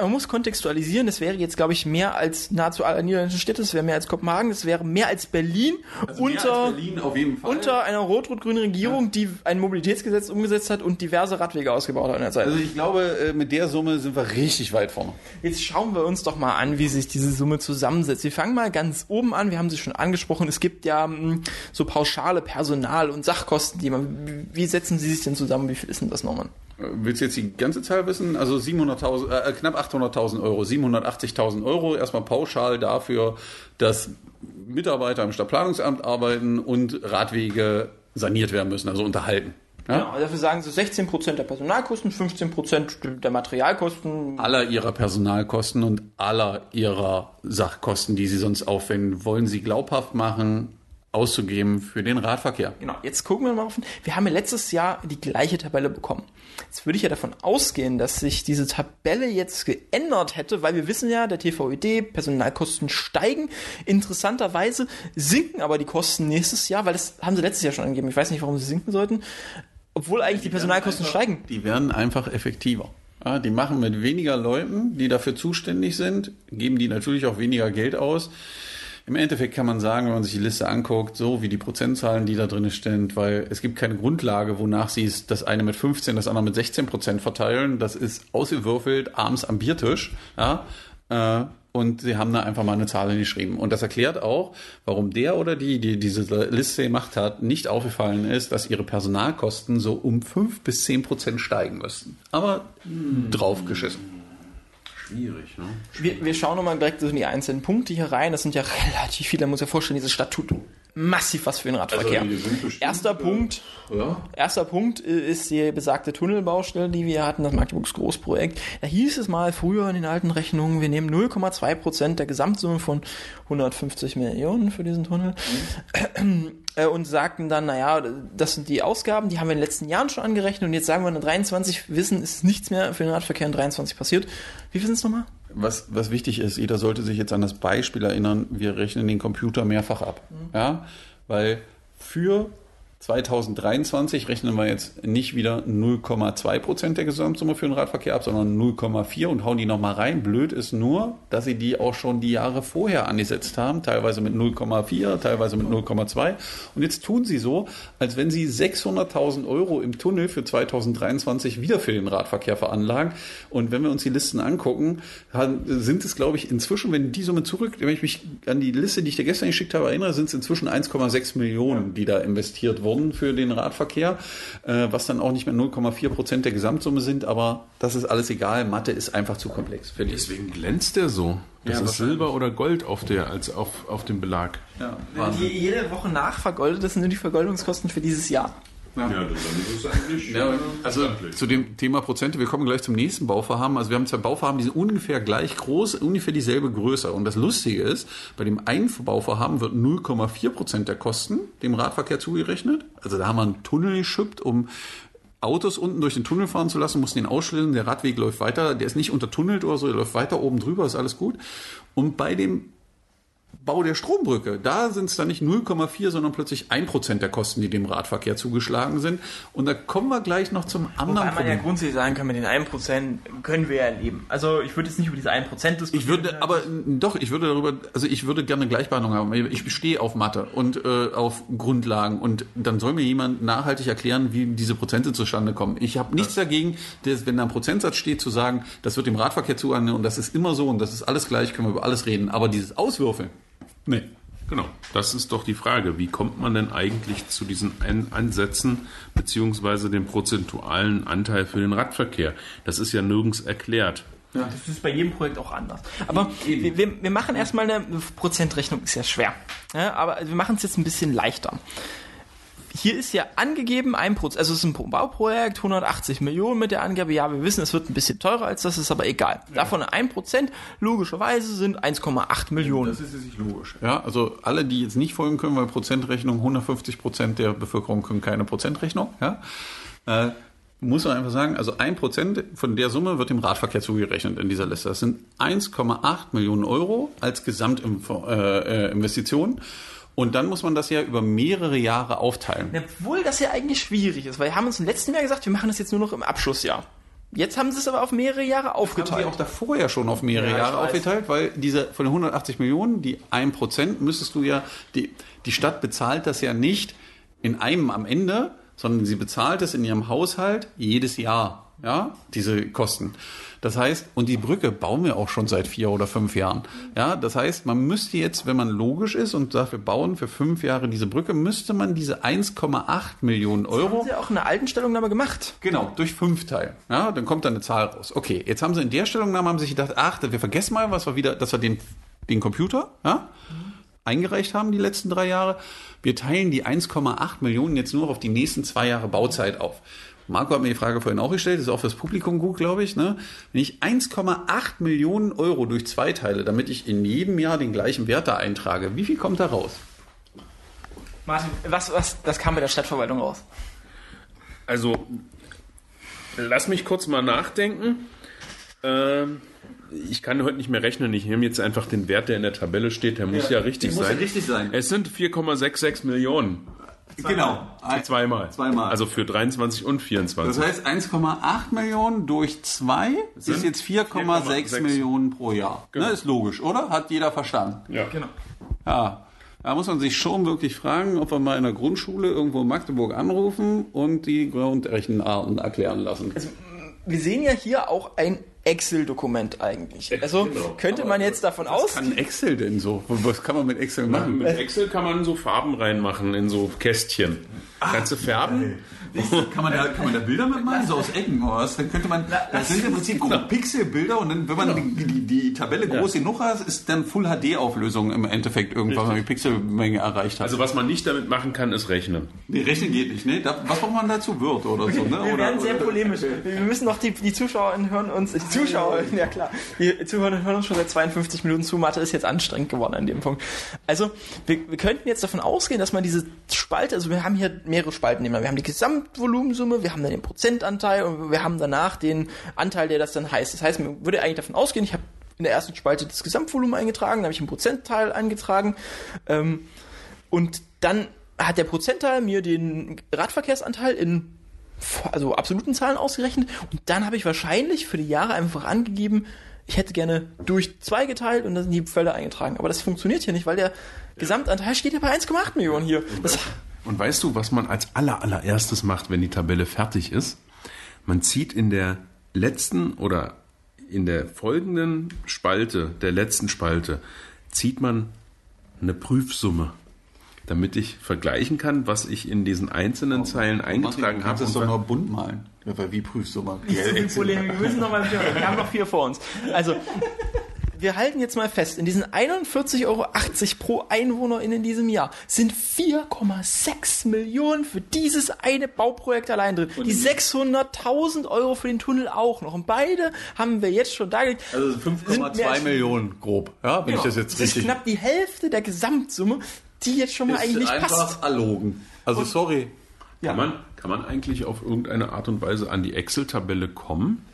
man muss kontextualisieren, das wäre jetzt, glaube ich, mehr als nahezu alle niederländischen Städte, das wäre mehr als Kopenhagen, das wäre mehr als Berlin, Also unter, als Berlin auf jeden Fall. unter einer rot-rot-grünen Regierung, die ein Mobilitätsgesetz umgesetzt hat und diverse Radwege ausgebaut hat in der Zeit. Also ich glaube, äh, mit der Summe sind wir richtig weit vorne. Jetzt schauen wir uns doch mal an, wie sich diese Summe zusammensetzt. Wir fangen mal ganz oben an. Wir haben sie schon angesprochen. Es gibt ja mh, so pauschale Personal- und Sachkosten, die man. Wie setzen Sie sich denn zusammen? Wie viel ist denn das, Norman? Äh, Willst du jetzt die ganze Zahl wissen? Also 700.000, äh, knapp 800.000 Euro, 780.000 Euro erstmal pauschal dafür, dass Mitarbeiter im Stadtplanungsamt arbeiten und Radwege saniert werden müssen, also unterhalten. Ja? Genau, dafür sagen Sie 16% der Personalkosten, 15% der Materialkosten. Aller ihrer Personalkosten und aller ihrer Sachkosten, die sie sonst aufwenden, wollen sie glaubhaft machen, auszugeben für den Radverkehr. Genau, jetzt gucken wir mal auf. Wir haben ja letztes Jahr die gleiche Tabelle bekommen. Jetzt würde ich ja davon ausgehen, dass sich diese Tabelle jetzt geändert hätte, weil wir wissen ja, der TVÖD, Personalkosten steigen. Interessanterweise sinken aber die Kosten nächstes Jahr, weil das haben sie letztes Jahr schon angegeben. Ich weiß nicht, warum sie sinken sollten. Obwohl eigentlich die Personalkosten einfach, steigen. Die werden einfach effektiver. Ja, die machen mit weniger Leuten, die dafür zuständig sind, geben die natürlich auch weniger Geld aus. Im Endeffekt kann man sagen, wenn man sich die Liste anguckt, so wie die Prozentzahlen, die da drin stehen, weil es gibt keine Grundlage, wonach sie es das eine mit 15, das andere mit 16 Prozent verteilen. Das ist ausgewürfelt abends am Biertisch. Ja, äh, und sie haben da einfach mal eine Zahl hingeschrieben. Und das erklärt auch, warum der oder die, die diese Liste gemacht hat, nicht aufgefallen ist, dass ihre Personalkosten so um 5 bis 10 Prozent steigen müssten. Aber draufgeschissen. Schwierig, ne? Wir, wir schauen nochmal direkt in die einzelnen Punkte hier rein. Das sind ja relativ viele. Man muss ja vorstellen, diese Stadt tut massiv was für den Radverkehr. Also, bestimmt, Erster äh, Punkt. Ja. Erster Punkt ist die besagte Tunnelbaustelle, die wir hatten, das Magdeburgs Großprojekt. Da hieß es mal früher in den alten Rechnungen, wir nehmen 0,2 Prozent der Gesamtsumme von 150 Millionen für diesen Tunnel äh, und sagten dann, naja, das sind die Ausgaben, die haben wir in den letzten Jahren schon angerechnet und jetzt sagen wir in 23 wissen, ist nichts mehr für den Radverkehr in 23 passiert. Wie viel sind es nochmal? Was, was wichtig ist, jeder sollte sich jetzt an das Beispiel erinnern, wir rechnen den Computer mehrfach ab. Ja? Weil für 2023 rechnen wir jetzt nicht wieder 0,2 Prozent der Gesamtsumme für den Radverkehr ab, sondern 0,4 und hauen die nochmal rein. Blöd ist nur, dass sie die auch schon die Jahre vorher angesetzt haben, teilweise mit 0,4, teilweise mit 0,2. Und jetzt tun sie so, als wenn sie 600.000 Euro im Tunnel für 2023 wieder für den Radverkehr veranlagen. Und wenn wir uns die Listen angucken, sind es, glaube ich, inzwischen, wenn die Summe zurück, wenn ich mich an die Liste, die ich dir gestern geschickt habe, erinnere, sind es inzwischen 1,6 Millionen, die da investiert wurden für den Radverkehr, äh, was dann auch nicht mehr 0,4 Prozent der Gesamtsumme sind, aber das ist alles egal. Mathe ist einfach zu komplex für. Deswegen glänzt der so. Das Ja, ist. Silber oder Gold auf der, als auf, auf dem Belag. Ja, Die jede Woche nachvergoldet, das sind nur die Vergoldungskosten für dieses Jahr. Ja, dann ist es eigentlich. Ja, äh, also verständlich. zu dem Thema Prozente, wir kommen gleich zum nächsten Bauvorhaben. Also wir haben zwei Bauvorhaben, die sind ungefähr gleich groß, ungefähr dieselbe Größe. Und das Lustige ist, bei dem einen Bauvorhaben wird 0,4 Prozent der Kosten dem Radverkehr zugerechnet. Also da haben wir einen Tunnel geschippt, um Autos unten durch den Tunnel fahren zu lassen, mussten den ausschließen, der Radweg läuft weiter, der ist nicht untertunnelt oder so, der läuft weiter oben drüber, ist alles gut. Und bei dem Bau der Strombrücke, da sind es dann nicht 0,4, sondern plötzlich 1% der Kosten, die dem Radverkehr zugeschlagen sind. Und da kommen wir gleich noch zum anderen Wobei man ja Problem. grundsätzlich sagen kann, mit den 1% können wir ja leben. Also ich würde jetzt nicht über diese 1% diskutieren. Ich würde, aber doch, ich würde darüber, also ich würde gerne Gleichbehandlung haben. Ich bestehe auf Mathe und äh, auf Grundlagen und dann soll mir jemand nachhaltig erklären, wie diese Prozente zustande kommen. Ich habe nichts dagegen, dass, wenn da ein Prozentsatz steht, zu sagen, das wird dem Radverkehr zuordnen und das ist immer so und das ist alles gleich, können wir über alles reden. Aber dieses Auswürfeln, nee. Genau, das ist doch die Frage. Wie kommt man denn eigentlich zu diesen Ansätzen beziehungsweise dem prozentualen Anteil für den Radverkehr? Das ist ja nirgends erklärt. Das ist bei jedem Projekt auch anders. Aber wir, wir, wir machen erstmal eine Prozentrechnung, ist ja schwer. Ja, aber wir machen es jetzt ein bisschen leichter. Hier ist ja angegeben, ein Prozent, also es ist ein Bauprojekt, 180 Millionen mit der Angabe, ja, wir wissen, es wird ein bisschen teurer als das, ist aber egal. Davon ein Prozent, logischerweise sind 1,8 Millionen. Das ist jetzt nicht logisch. Ja, also alle, die jetzt nicht folgen können, weil Prozentrechnung, 150 Prozent der Bevölkerung können keine Prozentrechnung, ja, äh, muss man einfach sagen, also ein Prozent von der Summe wird dem Radverkehr zugerechnet in dieser Liste. Das sind 1,8 Millionen Euro als Gesamtinvestition. Und dann muss man das ja über mehrere Jahre aufteilen. Obwohl das ja eigentlich schwierig ist, weil wir haben uns im letzten Jahr gesagt, wir machen das jetzt nur noch im Abschlussjahr. Jetzt haben sie es aber auf mehrere Jahre Haben aufgeteilt. sie auch davor ja schon auf mehrere Ja, Jahre aufgeteilt, weil diese von den 180 Millionen, die 1 Prozent, müsstest du ja, die, die Stadt bezahlt das ja nicht in einem am Ende, sondern sie bezahlt es in ihrem Haushalt jedes Jahr, ja, diese Kosten. Das heißt, und die Brücke bauen wir auch schon seit vier oder fünf Jahren. Ja, das heißt, man müsste jetzt, wenn man logisch ist und sagt, wir bauen für fünf Jahre diese Brücke, müsste man diese 1,8 Millionen Euro haben sie auch in der alten Stellungnahme gemacht. Genau, durch fünf teilen. Ja, dann kommt da eine Zahl raus. Okay, jetzt haben sie in der Stellungnahme haben sie sich gedacht, ach, wir vergessen mal, was wir wieder, dass wir den, den Computer ja, eingereicht haben die letzten drei Jahre. Wir teilen die 1,8 Millionen jetzt nur auf die nächsten zwei Jahre Bauzeit auf. Marco hat mir die Frage vorhin auch gestellt, ist auch fürs Publikum gut, glaube ich. Ne? Wenn ich 1,8 Millionen Euro durch zwei teile, damit ich in jedem Jahr den gleichen Wert da eintrage, wie viel kommt da raus? Martin, was, was, das kam bei der Stadtverwaltung raus. Also, lass mich kurz mal nachdenken. Ähm, ich kann heute nicht mehr rechnen. Ich nehme jetzt einfach den Wert, der in der Tabelle steht. Der muss ja, richtig der muss sein. ja richtig sein. Es sind 4,66 Millionen. Genau. Zweimal. Zweimal. Also für 23 und 24. Das heißt, 1,8 Millionen durch 2 ist Sind jetzt 4,6 4,6 Millionen pro Jahr. Genau. Ne, ist logisch, oder? Hat jeder verstanden. ja. Genau. Ja. Da muss man sich schon wirklich fragen, ob wir mal in der Grundschule irgendwo in Magdeburg anrufen und die Grundrechenarten erklären lassen. Wir sehen ja hier auch ein Excel-Dokument eigentlich. Also Genau. könnte man jetzt davon Was ausgehen, kann Excel denn so? Was kann man mit Excel machen? Mit Excel kann man so Farben reinmachen in so Kästchen. Kannst du färben? Kann man, da, kann man da Bilder mitmachen, so aus Ecken oder was? Dann könnte man, das sind im Prinzip Genau. Pixelbilder und dann, wenn man die, die, die Tabelle groß genug hat, ist dann Full HD-Auflösung im Endeffekt irgendwann, wenn man die Pixelmenge erreicht hat. Also was man nicht damit machen kann, ist rechnen. Nee, rechnen geht nicht, ne? Da, was braucht man dazu? Word oder so, ne? wir oder, werden sehr oder- polemisch. Wir müssen noch die, die Zuschauer hören uns, die Zuschauer, ja klar, die Zuhörer hören uns schon seit 52 Minuten zu. Mathe ist jetzt anstrengend geworden an dem Punkt. Also wir, wir könnten jetzt davon ausgehen, dass man diese Spalte, also wir haben hier mehrere Spalten, wir haben die Gesamtvolumensumme, wir haben dann den Prozentanteil und wir haben danach den Anteil, der das dann heißt. Das heißt, man würde eigentlich davon ausgehen, ich habe in der ersten Spalte das Gesamtvolumen eingetragen, dann habe ich einen Prozentteil eingetragen ähm, und dann hat der Prozentteil mir den Radverkehrsanteil in also absoluten Zahlen ausgerechnet und dann habe ich wahrscheinlich für die Jahre einfach angegeben, ich hätte gerne durch zwei geteilt und dann sind die Felder eingetragen. Aber das funktioniert hier nicht, weil der Gesamtanteil steht ja bei 1,8 Millionen hier. Das, Und weißt du, was man als aller, allererstes macht, wenn die Tabelle fertig ist? Man zieht in der letzten oder in der folgenden Spalte, der letzten Spalte, zieht man eine Prüfsumme, damit ich vergleichen kann, was ich in diesen einzelnen Zeilen eingetragen Du habe. kannst es und doch noch bunt malen. Wie prüfst du mal? nicht so viel Polemik. Wir müssen noch mal, wir haben noch vier vor uns. Also, wir halten jetzt mal fest, in diesen 41,80 Euro pro Einwohner in diesem Jahr sind 4,6 Millionen für dieses eine Bauprojekt allein drin. Die 600.000 Euro für den Tunnel auch noch. Und beide haben wir jetzt schon dargelegt. Also Sind mehr 5,2 als- Millionen grob, ja, wenn ich das jetzt Das ist richtig... knapp die Hälfte der Gesamtsumme, die jetzt schon mal ist eigentlich nicht einfach passt. erlogen. Also sorry. Kann, man, kann man eigentlich auf irgendeine Art und Weise an die Excel-Tabelle kommen?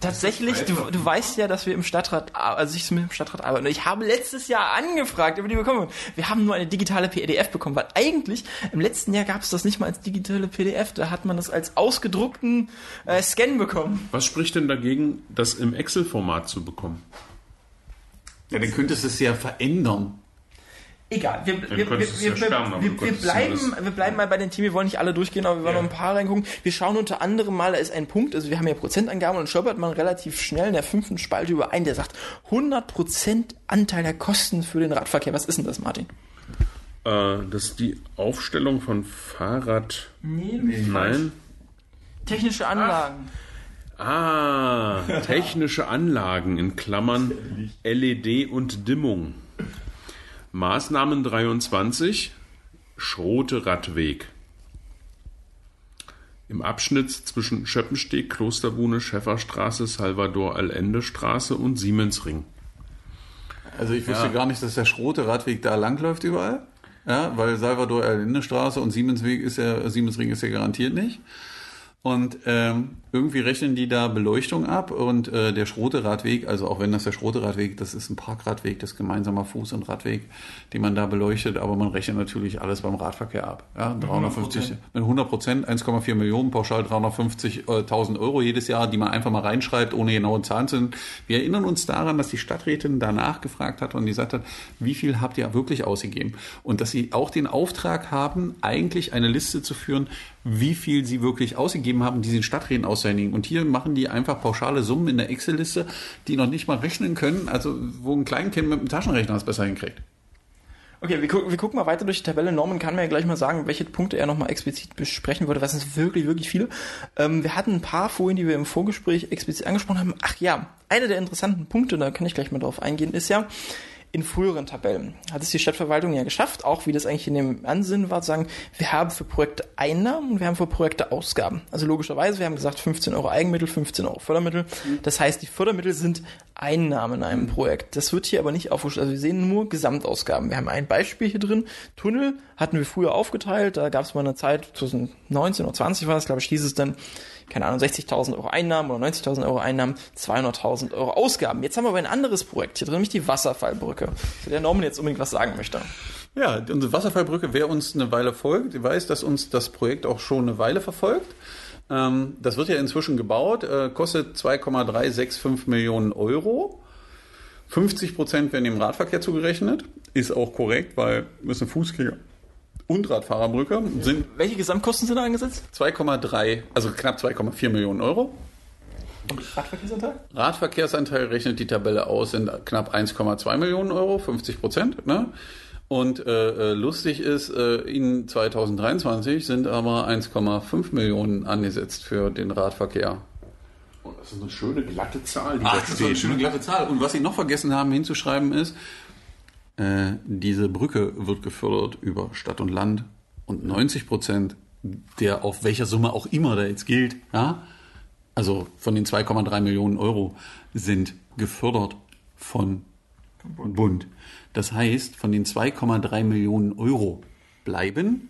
Tatsächlich, du, du weißt ja, dass wir im Stadtrat, also ich mit dem Stadtrat arbeite. Und ich habe letztes Jahr angefragt, über die bekommen. Wir haben nur eine digitale PDF bekommen, weil eigentlich im letzten Jahr gab es das nicht mal als digitale PDF. Da hat man das als ausgedruckten äh, Scan bekommen. Was spricht denn dagegen, das im Excel-Format zu bekommen? Ja, dann könntest du es ja verändern. Egal, wir, wir, wir, wir, bleiben, wir bleiben mal bei den Themen, wir wollen nicht alle durchgehen, aber wir wollen Ja. noch ein paar reingucken. Wir schauen unter anderem mal, da ist ein Punkt, also wir haben ja Prozentangaben und stolpert man relativ schnell in der fünften Spalte überein, der sagt 100% Anteil der Kosten für den Radverkehr. Was ist denn das, Martin? Äh, das ist die Aufstellung von Fahrrad. Nee, Nein. Technische Anlagen. Ah, technische Anlagen in Klammern LED und Dimmung. Maßnahmen 23, Schrote Radweg. Im Abschnitt zwischen Schöppensteg, Klosterbuhne, Schäfferstraße, Salvador Allende Straße und Siemensring. Also ich wusste gar nicht, dass der Schrote Radweg da langläuft überall. Ja, weil Salvador Allende Straße und Siemensweg ist ja, Siemensring ist ja garantiert nicht. Und ähm, irgendwie rechnen die da Beleuchtung ab und äh, der Schrote Radweg, also auch wenn das der Schrote Radweg, das ist ein Parkradweg, das ist gemeinsamer Fuß- und Radweg, den man da beleuchtet, aber man rechnet natürlich alles beim Radverkehr ab. Ja, 350, mit 100 Prozent, 1,4 Millionen, pauschal 350.000 Euro jedes Jahr, die man einfach mal reinschreibt, ohne genaue Zahlen zu nennen. Wir erinnern uns daran, dass die Stadträtin danach gefragt hat und die gesagt hat, wie viel habt ihr wirklich ausgegeben? Und dass sie auch den Auftrag haben, eigentlich eine Liste zu führen, wie viel sie wirklich ausgegeben haben, diesen Stadträten auszuhändigen. Und hier machen die einfach pauschale Summen in der Excel-Liste, die noch nicht mal rechnen können, also wo ein Kleinkind mit einem Taschenrechner es besser hinkriegt. Okay, wir, gu wir gucken mal weiter durch die Tabelle. Norman kann mir ja gleich mal sagen, welche Punkte er nochmal explizit besprechen würde. Was sind wirklich, wirklich viele. Ähm, wir hatten ein paar Folien, die wir im Vorgespräch explizit angesprochen haben. Ach ja, einer der interessanten Punkte, da kann ich gleich mal drauf eingehen, ist ja, in früheren Tabellen hat es die Stadtverwaltung ja geschafft, auch wie das eigentlich in dem Ansinnen war, zu sagen, wir haben für Projekte Einnahmen und wir haben für Projekte Ausgaben. Also logischerweise, wir haben gesagt 15 Euro Eigenmittel, 15 Euro Fördermittel. Das heißt, die Fördermittel sind Einnahmen in einem Projekt. Das wird hier aber nicht aufgestellt. Also wir sehen nur Gesamtausgaben. Wir haben ein Beispiel hier drin. Tunnel hatten wir früher aufgeteilt. Da gab es mal eine Zeit, 2019 oder 20 war das, glaube ich, hieß es dann, keine Ahnung, 60.000 Euro Einnahmen oder 90.000 Euro Einnahmen, 200.000 Euro Ausgaben. Jetzt haben wir aber ein anderes Projekt hier drin, nämlich die Wasserfallbrücke, zu der Norman jetzt unbedingt was sagen möchte. Ja, unsere Wasserfallbrücke, wer uns eine Weile folgt, weiß, dass uns das Projekt auch schon eine Weile verfolgt. Ähm, das wird ja inzwischen gebaut, äh, kostet 2,365 Millionen Euro. 50 Prozent werden dem Radverkehr zugerechnet. Ist auch korrekt, weil sind Fußgänger und Radfahrerbrücke. Sind Welche Gesamtkosten sind da angesetzt? 2,3, also knapp 2,4 Millionen Euro. Und Radverkehrsanteil? Radverkehrsanteil rechnet die Tabelle aus, sind knapp 1,2 Millionen Euro, 50 Prozent. Ne? Und äh, äh, lustig ist, äh, in 2023 sind aber 1,5 Millionen angesetzt für den Radverkehr. Oh, das ist eine schöne glatte Zahl, die Ach, da das ist eine schöne glatte Zahl. Und was sie noch vergessen haben hinzuschreiben ist, äh, diese Brücke wird gefördert über Stadt und Land und 90 Prozent der auf welcher Summe auch immer da jetzt gilt, ja, also von den 2,3 Millionen Euro sind gefördert von Bund. Das heißt, von den 2,3 Millionen Euro bleiben,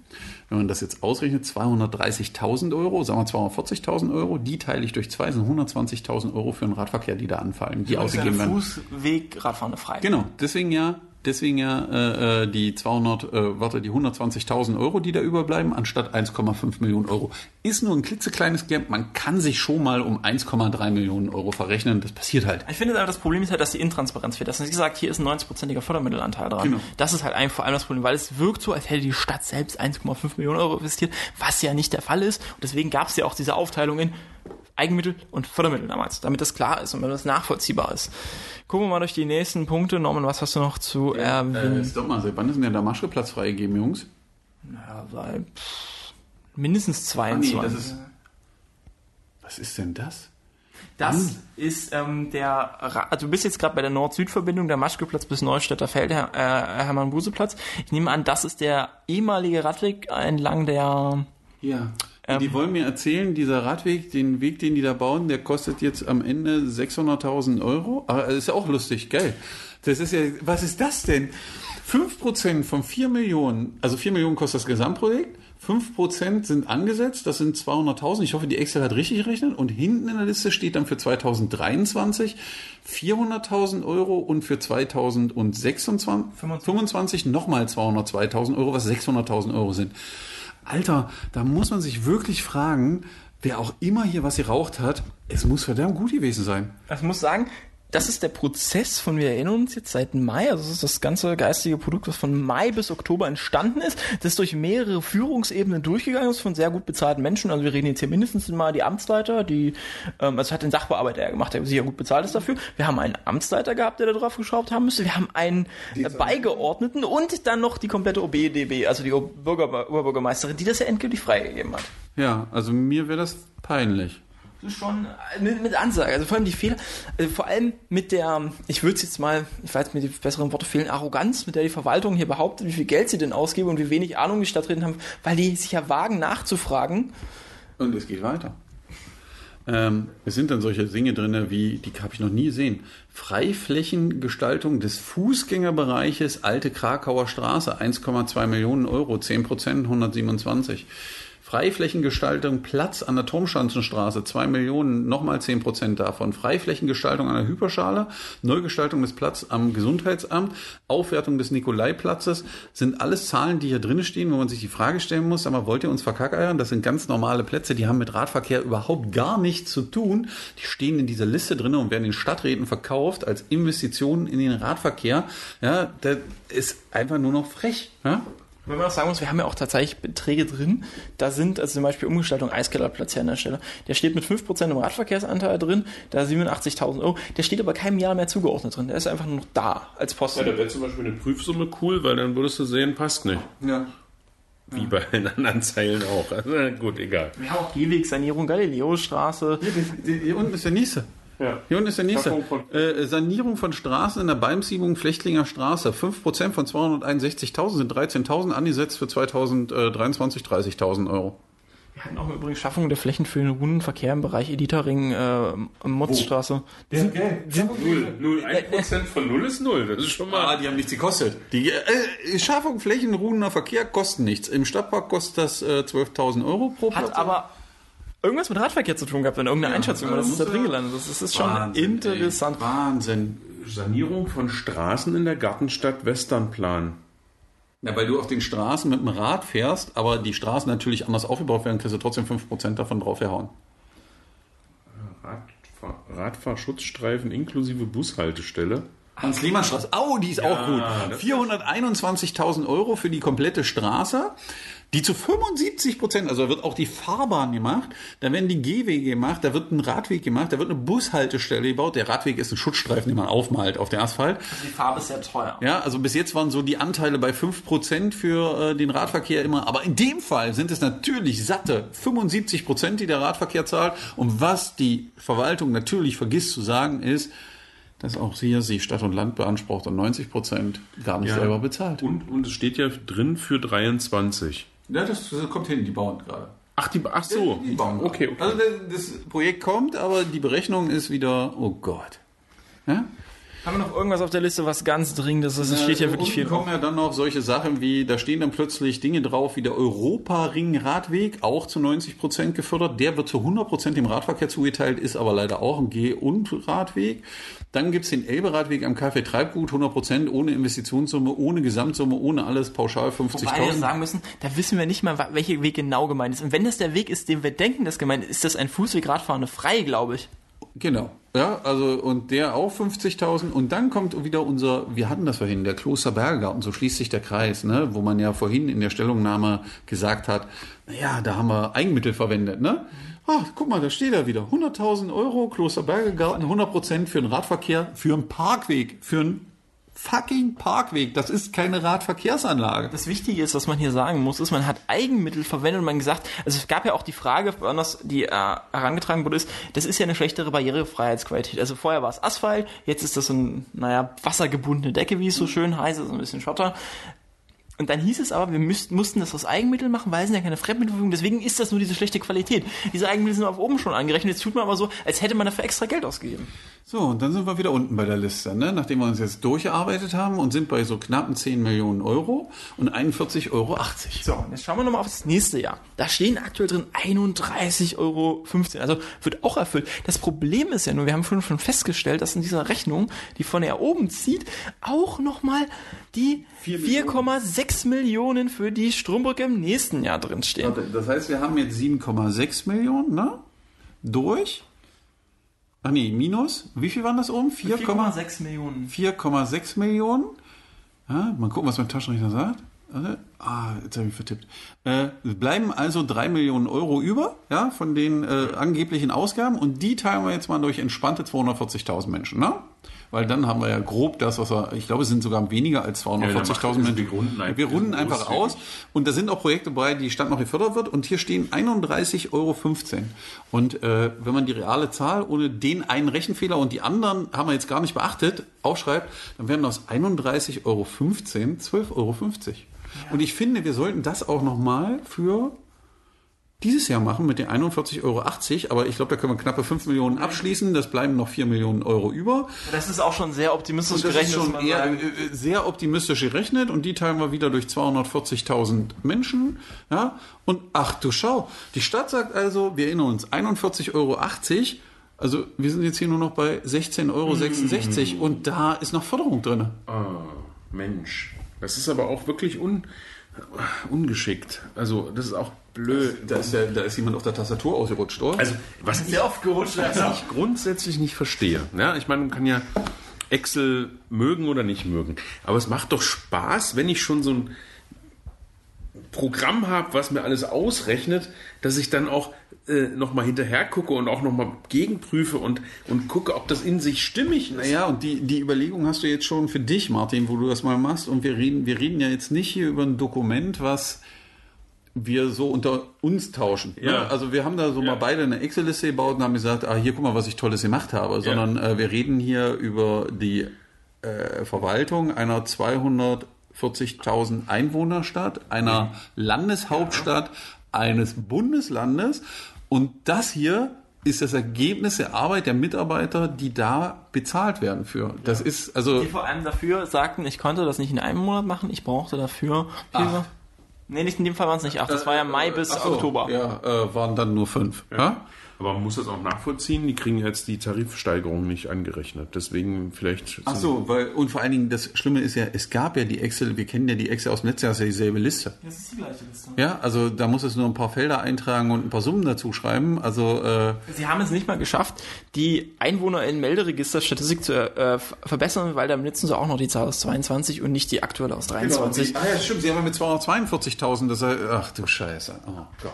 wenn man das jetzt ausrechnet, 230.000 Euro, sagen wir 240.000 Euro, die teile ich durch zwei, sind 120.000 Euro für den Radverkehr, die da anfallen, die ausgegeben werden. Fußweg, Radfahrende frei. Genau, deswegen ja, deswegen ja äh, äh, die 200, äh, warte, die 120.000 Euro, die da überbleiben, anstatt 1,5 Millionen Euro. Ist nur ein klitzekleines Gap. Man kann sich schon mal um 1,3 Millionen Euro verrechnen. Das passiert halt. Ich finde aber, das Problem ist halt, dass die Intransparenz fehlt. Das ist, wie gesagt, hier ist ein 90-prozentiger Fördermittelanteil dran. Genau. Das ist halt ein, vor allem das Problem, weil es wirkt so, als hätte die Stadt selbst 1,5 Millionen Euro investiert, was ja nicht der Fall ist. Und deswegen gab es ja auch diese Aufteilung in Eigenmittel und Fördermittel damals, damit das klar ist und damit das nachvollziehbar ist. Gucken wir mal durch die nächsten Punkte. Norman, was hast du noch zu erwähnen? Äh, stopp mal, seit wann ist denn der Damaschke-Platz freigegeben, Jungs? Ja, seit pff, mindestens 22. Ah, das ist- Was ist denn das? Das ist ähm, der, also du bist jetzt gerade bei der Nord-Süd-Verbindung, der Maschkeplatz bis Neustädter Feld, äh, Hermann-Buse-Platz. Ich nehme an, das ist der ehemalige Radweg entlang der, Ja. Ähm. die wollen mir erzählen, dieser Radweg, den Weg, den die da bauen, der kostet jetzt am Ende 600.000 Euro. Aber das ist ja auch lustig, geil. Das ist ja, was ist das denn? 5% von 4 Millionen, also 4 Millionen kostet das Gesamtprojekt, 5% sind angesetzt, das sind 200.000. Ich hoffe, die Excel hat richtig gerechnet. Und hinten in der Liste steht dann für 2023 400.000 Euro und für 2026 25 nochmal 202.000 Euro, was 600.000 Euro sind. Alter, da muss man sich wirklich fragen, wer auch immer hier was geraucht hat, es muss verdammt gut gewesen sein. Ich muss sagen, das ist der Prozess von, wir erinnern uns jetzt seit Mai, also das ist das ganze geistige Produkt, was von Mai bis Oktober entstanden ist. Das ist durch mehrere Führungsebenen durchgegangen ist von sehr gut bezahlten Menschen. Also wir reden jetzt hier mindestens mal die Amtsleiter, die, ähm, also hat den Sachbearbeiter ja gemacht, der sehr gut bezahlt ist dafür. Wir haben einen Amtsleiter gehabt, der da drauf geschraubt haben müsste. Wir haben einen äh, Beigeordneten und dann noch die komplette OBDB, also die Bürger, Oberbürgermeisterin, die das ja endgültig freigegeben hat. Ja, also mir wäre das peinlich. Schon äh, mit, mit Ansage. Also vor allem die Fehler, also vor allem mit der, ich würde es jetzt mal, ich weiß, mir die besseren Worte fehlen, Arroganz, mit der die Verwaltung hier behauptet, wie viel Geld sie denn ausgeben und wie wenig Ahnung die Stadträte haben, weil die sich ja wagen nachzufragen. Und es geht weiter. Ähm, es sind dann solche Dinge drin, wie, die habe ich noch nie gesehen. Freiflächengestaltung des Fußgängerbereiches Alte Krakauer Straße, 1,2 Millionen Euro, 10 Prozent, 127. Freiflächengestaltung Platz an der Turmschanzenstraße, 2 Millionen, nochmal 10 Prozent davon. Freiflächengestaltung an der Hyperschale, Neugestaltung des Platz am Gesundheitsamt, Aufwertung des Nikolaiplatzes, sind alles Zahlen, die hier drin stehen, wo man sich die Frage stellen muss, aber wollt ihr uns verkackeiern? Das sind ganz normale Plätze, die haben mit Radverkehr überhaupt gar nichts zu tun. Die stehen in dieser Liste drin und werden den Stadträten verkauft als Investitionen in den Radverkehr. Ja, das ist einfach nur noch frech. Ja? Wenn man auch sagen muss, wir haben ja auch tatsächlich Beträge drin. Da sind also zum Beispiel Umgestaltung Eiskellerplatz hier an der Stelle. Der steht mit 5% im Radverkehrsanteil drin, da 87.000 Euro. Der steht aber keinem Jahr mehr zugeordnet drin. Der ist einfach nur noch da als Posten. Ja, da wäre zum Beispiel eine Prüfsumme cool, weil dann würdest du sehen, passt nicht. Ja. Wie bei allen anderen Zeilen auch. Also gut, egal. Wir haben auch Gehwegsanierung, Galileostraße. Hier, hier unten ist der nächste. Ja. Hier unten ist der nächste. Von- Äh, Sanierung von Straßen in der Beimsiebung Flechtlinger Straße. 5% von 261.000 sind 13.000 angesetzt für 2023 30.000 Euro. Wir hatten auch übrigens Schaffung der Flächen für den runden Verkehr im Bereich Editering, äh, Motzstraße. Null. Null. Ein Prozent von null ist null. Das ist schon mal. Ah, die haben nichts gekostet. Die äh, Schaffung Flächen, ruhender Verkehr kosten nichts. Im Stadtpark kostet das äh, 12.000 Euro pro Platz. Hat aber irgendwas mit Radverkehr zu tun gehabt in irgendeiner Einschätzung. ja, Das ist da muss drin ja- gelandet. Das ist, das ist schon Wahnsinn, interessant. Ey. Wahnsinn. Sanierung von Straßen in der Gartenstadt Westernplan. Ja, weil du auf den Straßen mit dem Rad fährst, aber die Straßen natürlich anders aufgebaut werden, kriegst du trotzdem 5% davon draufgehauen. Radfahr Radfahrschutzstreifen inklusive Bushaltestelle. Hans-Lehmann-Straße. Oh, die ist auch gut. das 421.000 Euro für die komplette Straße, die zu 75 Prozent, also da wird auch die Fahrbahn gemacht, da werden die Gehwege gemacht, da wird ein Radweg gemacht, da wird eine Bushaltestelle gebaut. Der Radweg ist ein Schutzstreifen, den man aufmalt auf den Asphalt. Die Farbe ist sehr teuer. Ja, also bis jetzt waren so die Anteile bei 5% für äh, den Radverkehr immer. Aber in dem Fall sind es natürlich satte 75%, die der Radverkehr zahlt. Und was die Verwaltung natürlich vergisst zu sagen, ist, dass auch hier sie Stadt und Land beansprucht und 90% gar nicht selber bezahlt. Und, und es steht ja drin für 23. Ja, das, das kommt hin, die bauen gerade. Ach, die, ach so. Die bauen gerade. Okay, okay. Also das, das Projekt kommt, aber die Berechnung ist wieder, oh Gott. Ja? Haben wir noch irgendwas auf der Liste, was ganz dringendes ist? Es steht ja wirklich unten viel drauf. kommen ja dann noch solche Sachen wie, da stehen dann plötzlich Dinge drauf wie der Europa-Ring-Radweg, auch zu 90 Prozent gefördert. Der wird zu 100 Prozent dem Radverkehr zugeteilt, ist aber leider auch ein Geh- und Radweg. Dann gibt's den Elbe-Radweg am Café Treibgut, 100 Prozent, ohne Investitionssumme, ohne Gesamtsumme, ohne alles, pauschal Wobei wir 50.000. sagen müssen, da wissen wir nicht mal, welcher Weg genau gemeint ist. Und wenn das der Weg ist, den wir denken, das gemeint ist, ist das ein Fußweg-Radfahrende frei, glaube ich. Genau. Ja, also und der auch 50.000 und dann kommt wieder unser, wir hatten das vorhin, der Klosterbergergarten, so schließt sich der Kreis, ne, wo man ja vorhin in der Stellungnahme gesagt hat, naja, da haben wir Eigenmittel verwendet, ne? Ah, guck mal, da steht er wieder. 100.000 Euro, Klosterbergergarten, 100% für den Radverkehr, für einen Parkweg, für einen fucking Parkweg. Das ist keine Radverkehrsanlage. Das Wichtige ist, was man hier sagen muss, ist, man hat Eigenmittel verwendet und man gesagt, also es gab ja auch die Frage, anders, die äh, herangetragen wurde, ist, das ist ja eine schlechtere Barrierefreiheitsqualität. Also vorher war es Asphalt, jetzt ist das so ein, naja, wassergebundene Decke, wie es so schön heißt, also ein bisschen Schotter. Und dann hieß es aber, wir müssten, mussten das aus Eigenmitteln machen, weil es sind ja keine Fremdmittelverfügung, deswegen ist das nur diese schlechte Qualität. Diese Eigenmittel sind auf oben schon angerechnet, jetzt tut man aber so, als hätte man dafür extra Geld ausgegeben. So, und dann sind wir wieder unten bei der Liste, ne? nachdem wir uns jetzt durchgearbeitet haben und sind bei so knappen 10 Millionen Euro und 41,80 Euro. So, und jetzt schauen wir nochmal auf das nächste Jahr. Da stehen aktuell drin 31,15 Euro. Also wird auch erfüllt. Das Problem ist ja nur, wir haben schon festgestellt, dass in dieser Rechnung, die von er oben zieht, auch nochmal die 4,6 Millionen für die Strombrücke im nächsten Jahr drinstehen. Das heißt, wir haben jetzt 7,6 Millionen, ne? Durch. Ach nee, minus. Wie viel waren das oben? 4,6 Millionen. 4,6 Millionen. Ja, mal gucken, was mein Taschenrechner sagt. Ah, jetzt habe ich vertippt. Äh, es bleiben also 3 Millionen Euro über, ja, von den äh, angeblichen Ausgaben und die teilen wir jetzt mal durch entspannte 240.000 Menschen, ne? Weil dann haben wir ja grob das, was wir, ich glaube, es sind sogar weniger als 240.000 Menschen. wir runden einfach- wir runden einfach aus und da sind auch Projekte bei, die Stadt noch gefördert wird und hier stehen 31,15 Euro. Und äh, wenn man die reale Zahl ohne den einen Rechenfehler und die anderen haben wir jetzt gar nicht beachtet, aufschreibt, dann werden aus 31,15 Euro 12,50 Euro. Und ich finde, wir sollten das auch nochmal für dieses Jahr machen mit den 41,80 Euro. Aber ich glaube, da können wir knappe 5 Millionen abschließen. Das bleiben noch 4 Millionen Euro über. Das ist auch schon sehr optimistisch Und das gerechnet. ist schon eher, sagen. äh, sehr optimistisch gerechnet und die teilen wir wieder durch 240.000 Menschen. Ja? Und ach du schau, die Stadt sagt also, wir erinnern uns, 41,80 Euro. Also wir sind jetzt hier nur noch bei 16,66 Euro und da ist noch Förderung drin. Ah, Mensch. Das ist aber auch wirklich un, ungeschickt. Also, das ist auch blöd. Da ist, ja, da ist jemand auf der Tastatur ausgerutscht, oder? Also, was ich, Sehr oft gerutscht. was ich grundsätzlich nicht verstehe. Ja, ich meine, man kann ja Excel mögen oder nicht mögen. Aber es macht doch Spaß, wenn ich schon so ein Programm habe, was mir alles ausrechnet, dass ich dann auch äh, nochmal hinterher gucke und auch nochmal gegenprüfe und, und gucke, ob das in sich stimmig ist. Naja, und die, die Überlegung hast du jetzt schon für dich, Martin, wo du das mal machst. Und wir reden, wir reden ja jetzt nicht hier über ein Dokument, was wir so unter uns tauschen. ne? Ja. Also wir haben da so Ja. mal beide eine Excel-Liste gebaut und haben gesagt, ah, hier guck mal, was ich Tolles gemacht habe. Sondern äh, wir reden hier über die äh, Verwaltung einer 240.000 Einwohnerstadt, einer Landeshauptstadt eines Bundeslandes. Und das hier ist das Ergebnis der Arbeit der Mitarbeiter, die da bezahlt werden für. Das ist also Die vor allem dafür sagten, ich konnte das nicht in einem Monat machen, ich brauchte dafür. Acht. Nee, nicht in dem Fall waren es nicht acht, das war ja Mai bis so, Oktober. Ja, äh, waren dann nur fünf. Ja. Aber man muss das auch nachvollziehen, die kriegen jetzt die Tarifsteigerung nicht angerechnet. Deswegen vielleicht. Ach so, weil, und vor allen Dingen, das Schlimme ist ja, es gab ja die Excel, wir kennen ja die Excel aus dem letzten Jahr, das ist ja dieselbe Liste. Das ist die gleiche Liste. Ja, also da muss es nur ein paar Felder eintragen und ein paar Summen dazu schreiben. Also, äh, Sie haben es nicht mal geschafft, die Einwohner in Melderegisterstatistik zu äh, ver- verbessern, weil da benutzen sie auch noch die Zahl aus 22 und nicht die aktuelle aus 23. Genau, ah ja, stimmt, sie haben ja mit 242.000, das heißt, ach du Scheiße, oh Gott.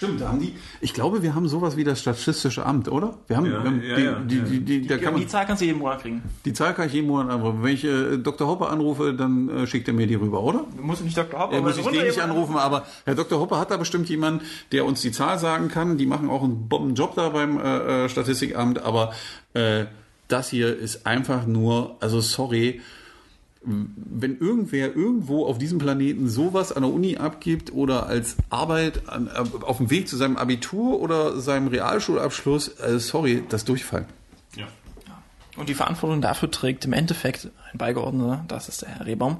Stimmt, da haben die, ich glaube, wir haben sowas wie das Statistische Amt, oder? Wir haben, Ja, wir haben ja, die, ja, die, die, die, da kann man, die Zahl kannst du jeden Monat kriegen. die Zahl kann ich jeden Monat anrufen. Wenn ich äh, Dr. Hopper anrufe, dann äh, schickt er mir die rüber, oder? Du musst nicht Dr. Hopper, Ja, aber muss ich den nicht anrufen, aber Herr Dr. Hopper hat da bestimmt jemanden, der uns die Zahl sagen kann. Die machen auch einen Bombenjob da beim äh, äh, Statistikamt, aber äh, das hier ist einfach nur, also sorry, wenn irgendwer irgendwo auf diesem Planeten sowas an der Uni abgibt oder als Arbeit an, äh, auf dem Weg zu seinem Abitur oder seinem Realschulabschluss, äh, sorry, das Durchfallen. Ja. Und die Verantwortung dafür trägt im Endeffekt ein Beigeordneter, das ist der Herr Rehbaum.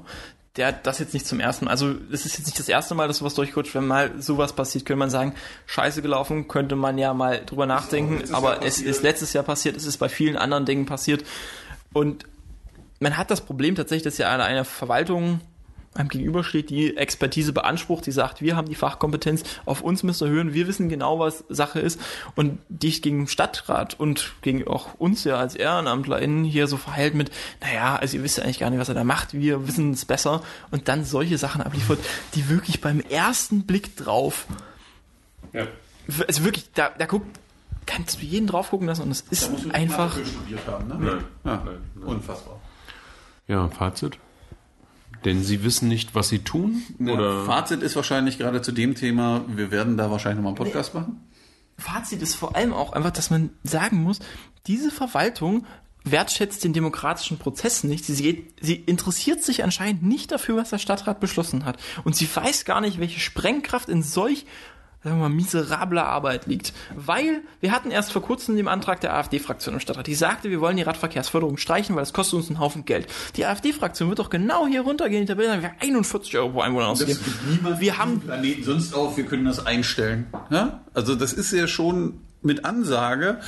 Der hat das jetzt nicht zum ersten Mal, also es ist jetzt nicht das erste Mal, dass sowas durchrutscht. Wenn mal sowas passiert, könnte man sagen, scheiße gelaufen, könnte man ja mal drüber nachdenken. Aber es ist letztes Jahr passiert, es ist bei vielen anderen Dingen passiert. Und man hat das Problem tatsächlich, dass ja eine, eine Verwaltung einem gegenübersteht, die Expertise beansprucht, die sagt, wir haben die Fachkompetenz, auf uns müsst ihr hören, wir wissen genau, was Sache ist und dich gegen den Stadtrat und gegen auch uns ja als EhrenamtlerInnen hier so verhält mit, naja, also ihr wisst ja eigentlich gar nicht, was er da macht, wir wissen es besser und dann solche Sachen abliefert, die wirklich beim ersten Blick drauf, ja. also wirklich, da, da guckt, kannst du jeden drauf gucken lassen und es ist einfach, studiert haben, ne? Nein. Ja, nein. unfassbar. Ja, Fazit. Denn sie wissen nicht, was sie tun? Ja, Oder Fazit ist wahrscheinlich gerade zu dem Thema, wir werden da wahrscheinlich nochmal einen Podcast machen. Fazit ist vor allem auch einfach, dass man sagen muss, diese Verwaltung wertschätzt den demokratischen Prozess nicht. Sie, sie, sie interessiert sich anscheinend nicht dafür, was der Stadtrat beschlossen hat. Und sie weiß gar nicht, welche Sprengkraft in solch sagen wir mal, miserabler Arbeit liegt. Weil wir hatten erst vor kurzem den Antrag der AfD-Fraktion im Stadtrat, die sagte, wir wollen die Radverkehrsförderung streichen, weil das kostet uns einen Haufen Geld. Die AfD-Fraktion wird doch genau hier runtergehen, in der Tabelle, wir 41 Euro pro Einwohner ausgeben. Wir haben Planeten sonst auf, wir können das einstellen. Ja? Also das ist ja schon mit Ansage,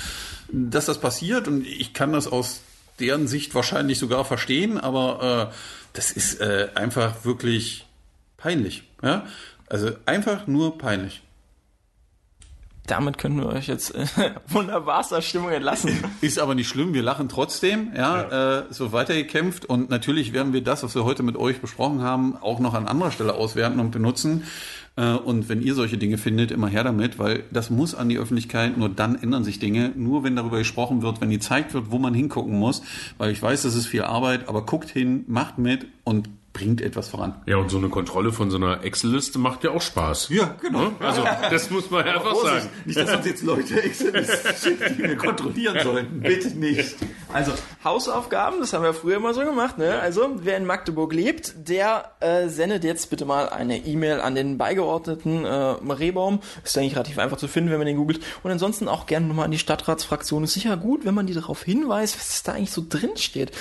dass das passiert und ich kann das aus deren Sicht wahrscheinlich sogar verstehen, aber äh, das ist äh, einfach wirklich peinlich. Ja? Also einfach nur peinlich. Damit können wir euch jetzt äh, wunderbarster Stimmung entlassen. Ist aber nicht schlimm, wir lachen trotzdem, ja, Äh, so weitergekämpft und natürlich werden wir das, was wir heute mit euch besprochen haben, auch noch an anderer Stelle auswerten und benutzen. Äh, und wenn ihr solche Dinge findet, immer her damit, weil das muss an die Öffentlichkeit, nur dann ändern sich Dinge, nur wenn darüber gesprochen wird, wenn gezeigt wird, wo man hingucken muss, weil ich weiß, das ist viel Arbeit, aber guckt hin, macht mit und bringt etwas voran. Ja, und so eine Kontrolle von so einer Excel-Liste macht ja auch Spaß. Ja, genau. Also, das muss man einfach sagen. Nicht, dass uns jetzt Leute Excel schicken, die wir kontrollieren sollten. Bitte nicht. Also Hausaufgaben, das haben wir früher immer so gemacht. Ne? Also wer in Magdeburg lebt, der äh, sendet jetzt bitte mal eine E-Mail an den beigeordneten äh, Rehbaum. Ist eigentlich relativ einfach zu finden, wenn man den googelt. Und ansonsten auch gerne nochmal an die Stadtratsfraktion. Ist sicher gut, wenn man die darauf hinweist, was da eigentlich so drin steht.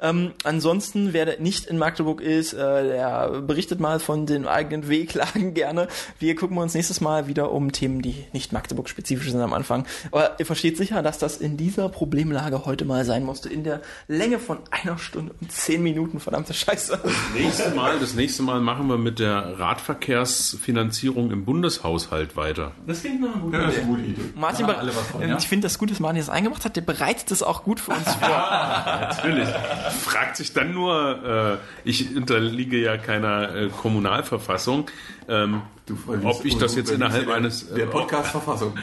Ähm, ansonsten, wer nicht in Magdeburg ist, äh, der berichtet mal von den eigenen Wehklagen gerne. Wir gucken uns nächstes Mal wieder um Themen, die nicht Magdeburg-spezifisch sind am Anfang. Aber ihr versteht sicher, dass das in dieser Problemlage heute mal sein musste. In der Länge von einer Stunde und zehn Minuten. Verdammte Scheiße. Nächste Mal, das nächste Mal machen wir mit der Radverkehrsfinanzierung im Bundeshaushalt weiter. Das klingt nach einer guten Ja, das ist eine gute Idee. Martin, was von, ja? ich finde das gut, dass Martin das eingemacht hat. Der bereitet das auch gut für uns vor. Natürlich. Fragt sich dann nur, äh, ich unterliege ja keiner äh, Kommunalverfassung, ähm, ob ich das jetzt innerhalb eines, der Podcast-Verfassung.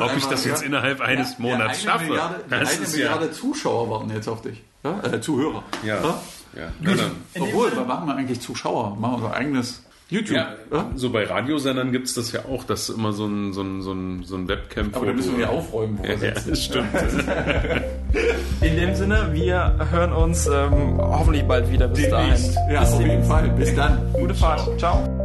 ob ich das jetzt innerhalb eines Monats eine schaffe. Milliarde, Das eine ist ja- Milliarde Zuschauer warten jetzt auf dich. Ja? Äh, Zuhörer. Ja. Ja? Ja, ja. Obwohl, wir machen wir eigentlich Zuschauer. Machen unser eigenes YouTube. Ja, so bei Radiosendern gibt es das ja auch, dass immer so ein, so ein, so ein, so ein Webcam Aber da müssen wir aufräumen, wo wir Ja, sitzen. das stimmt. In dem Sinne, wir hören uns ähm, hoffentlich bald wieder. Bis dahin. Demnächst. Ja, Bis auf jeden. Fall. Bis dann. Gute Fahrt. Ciao.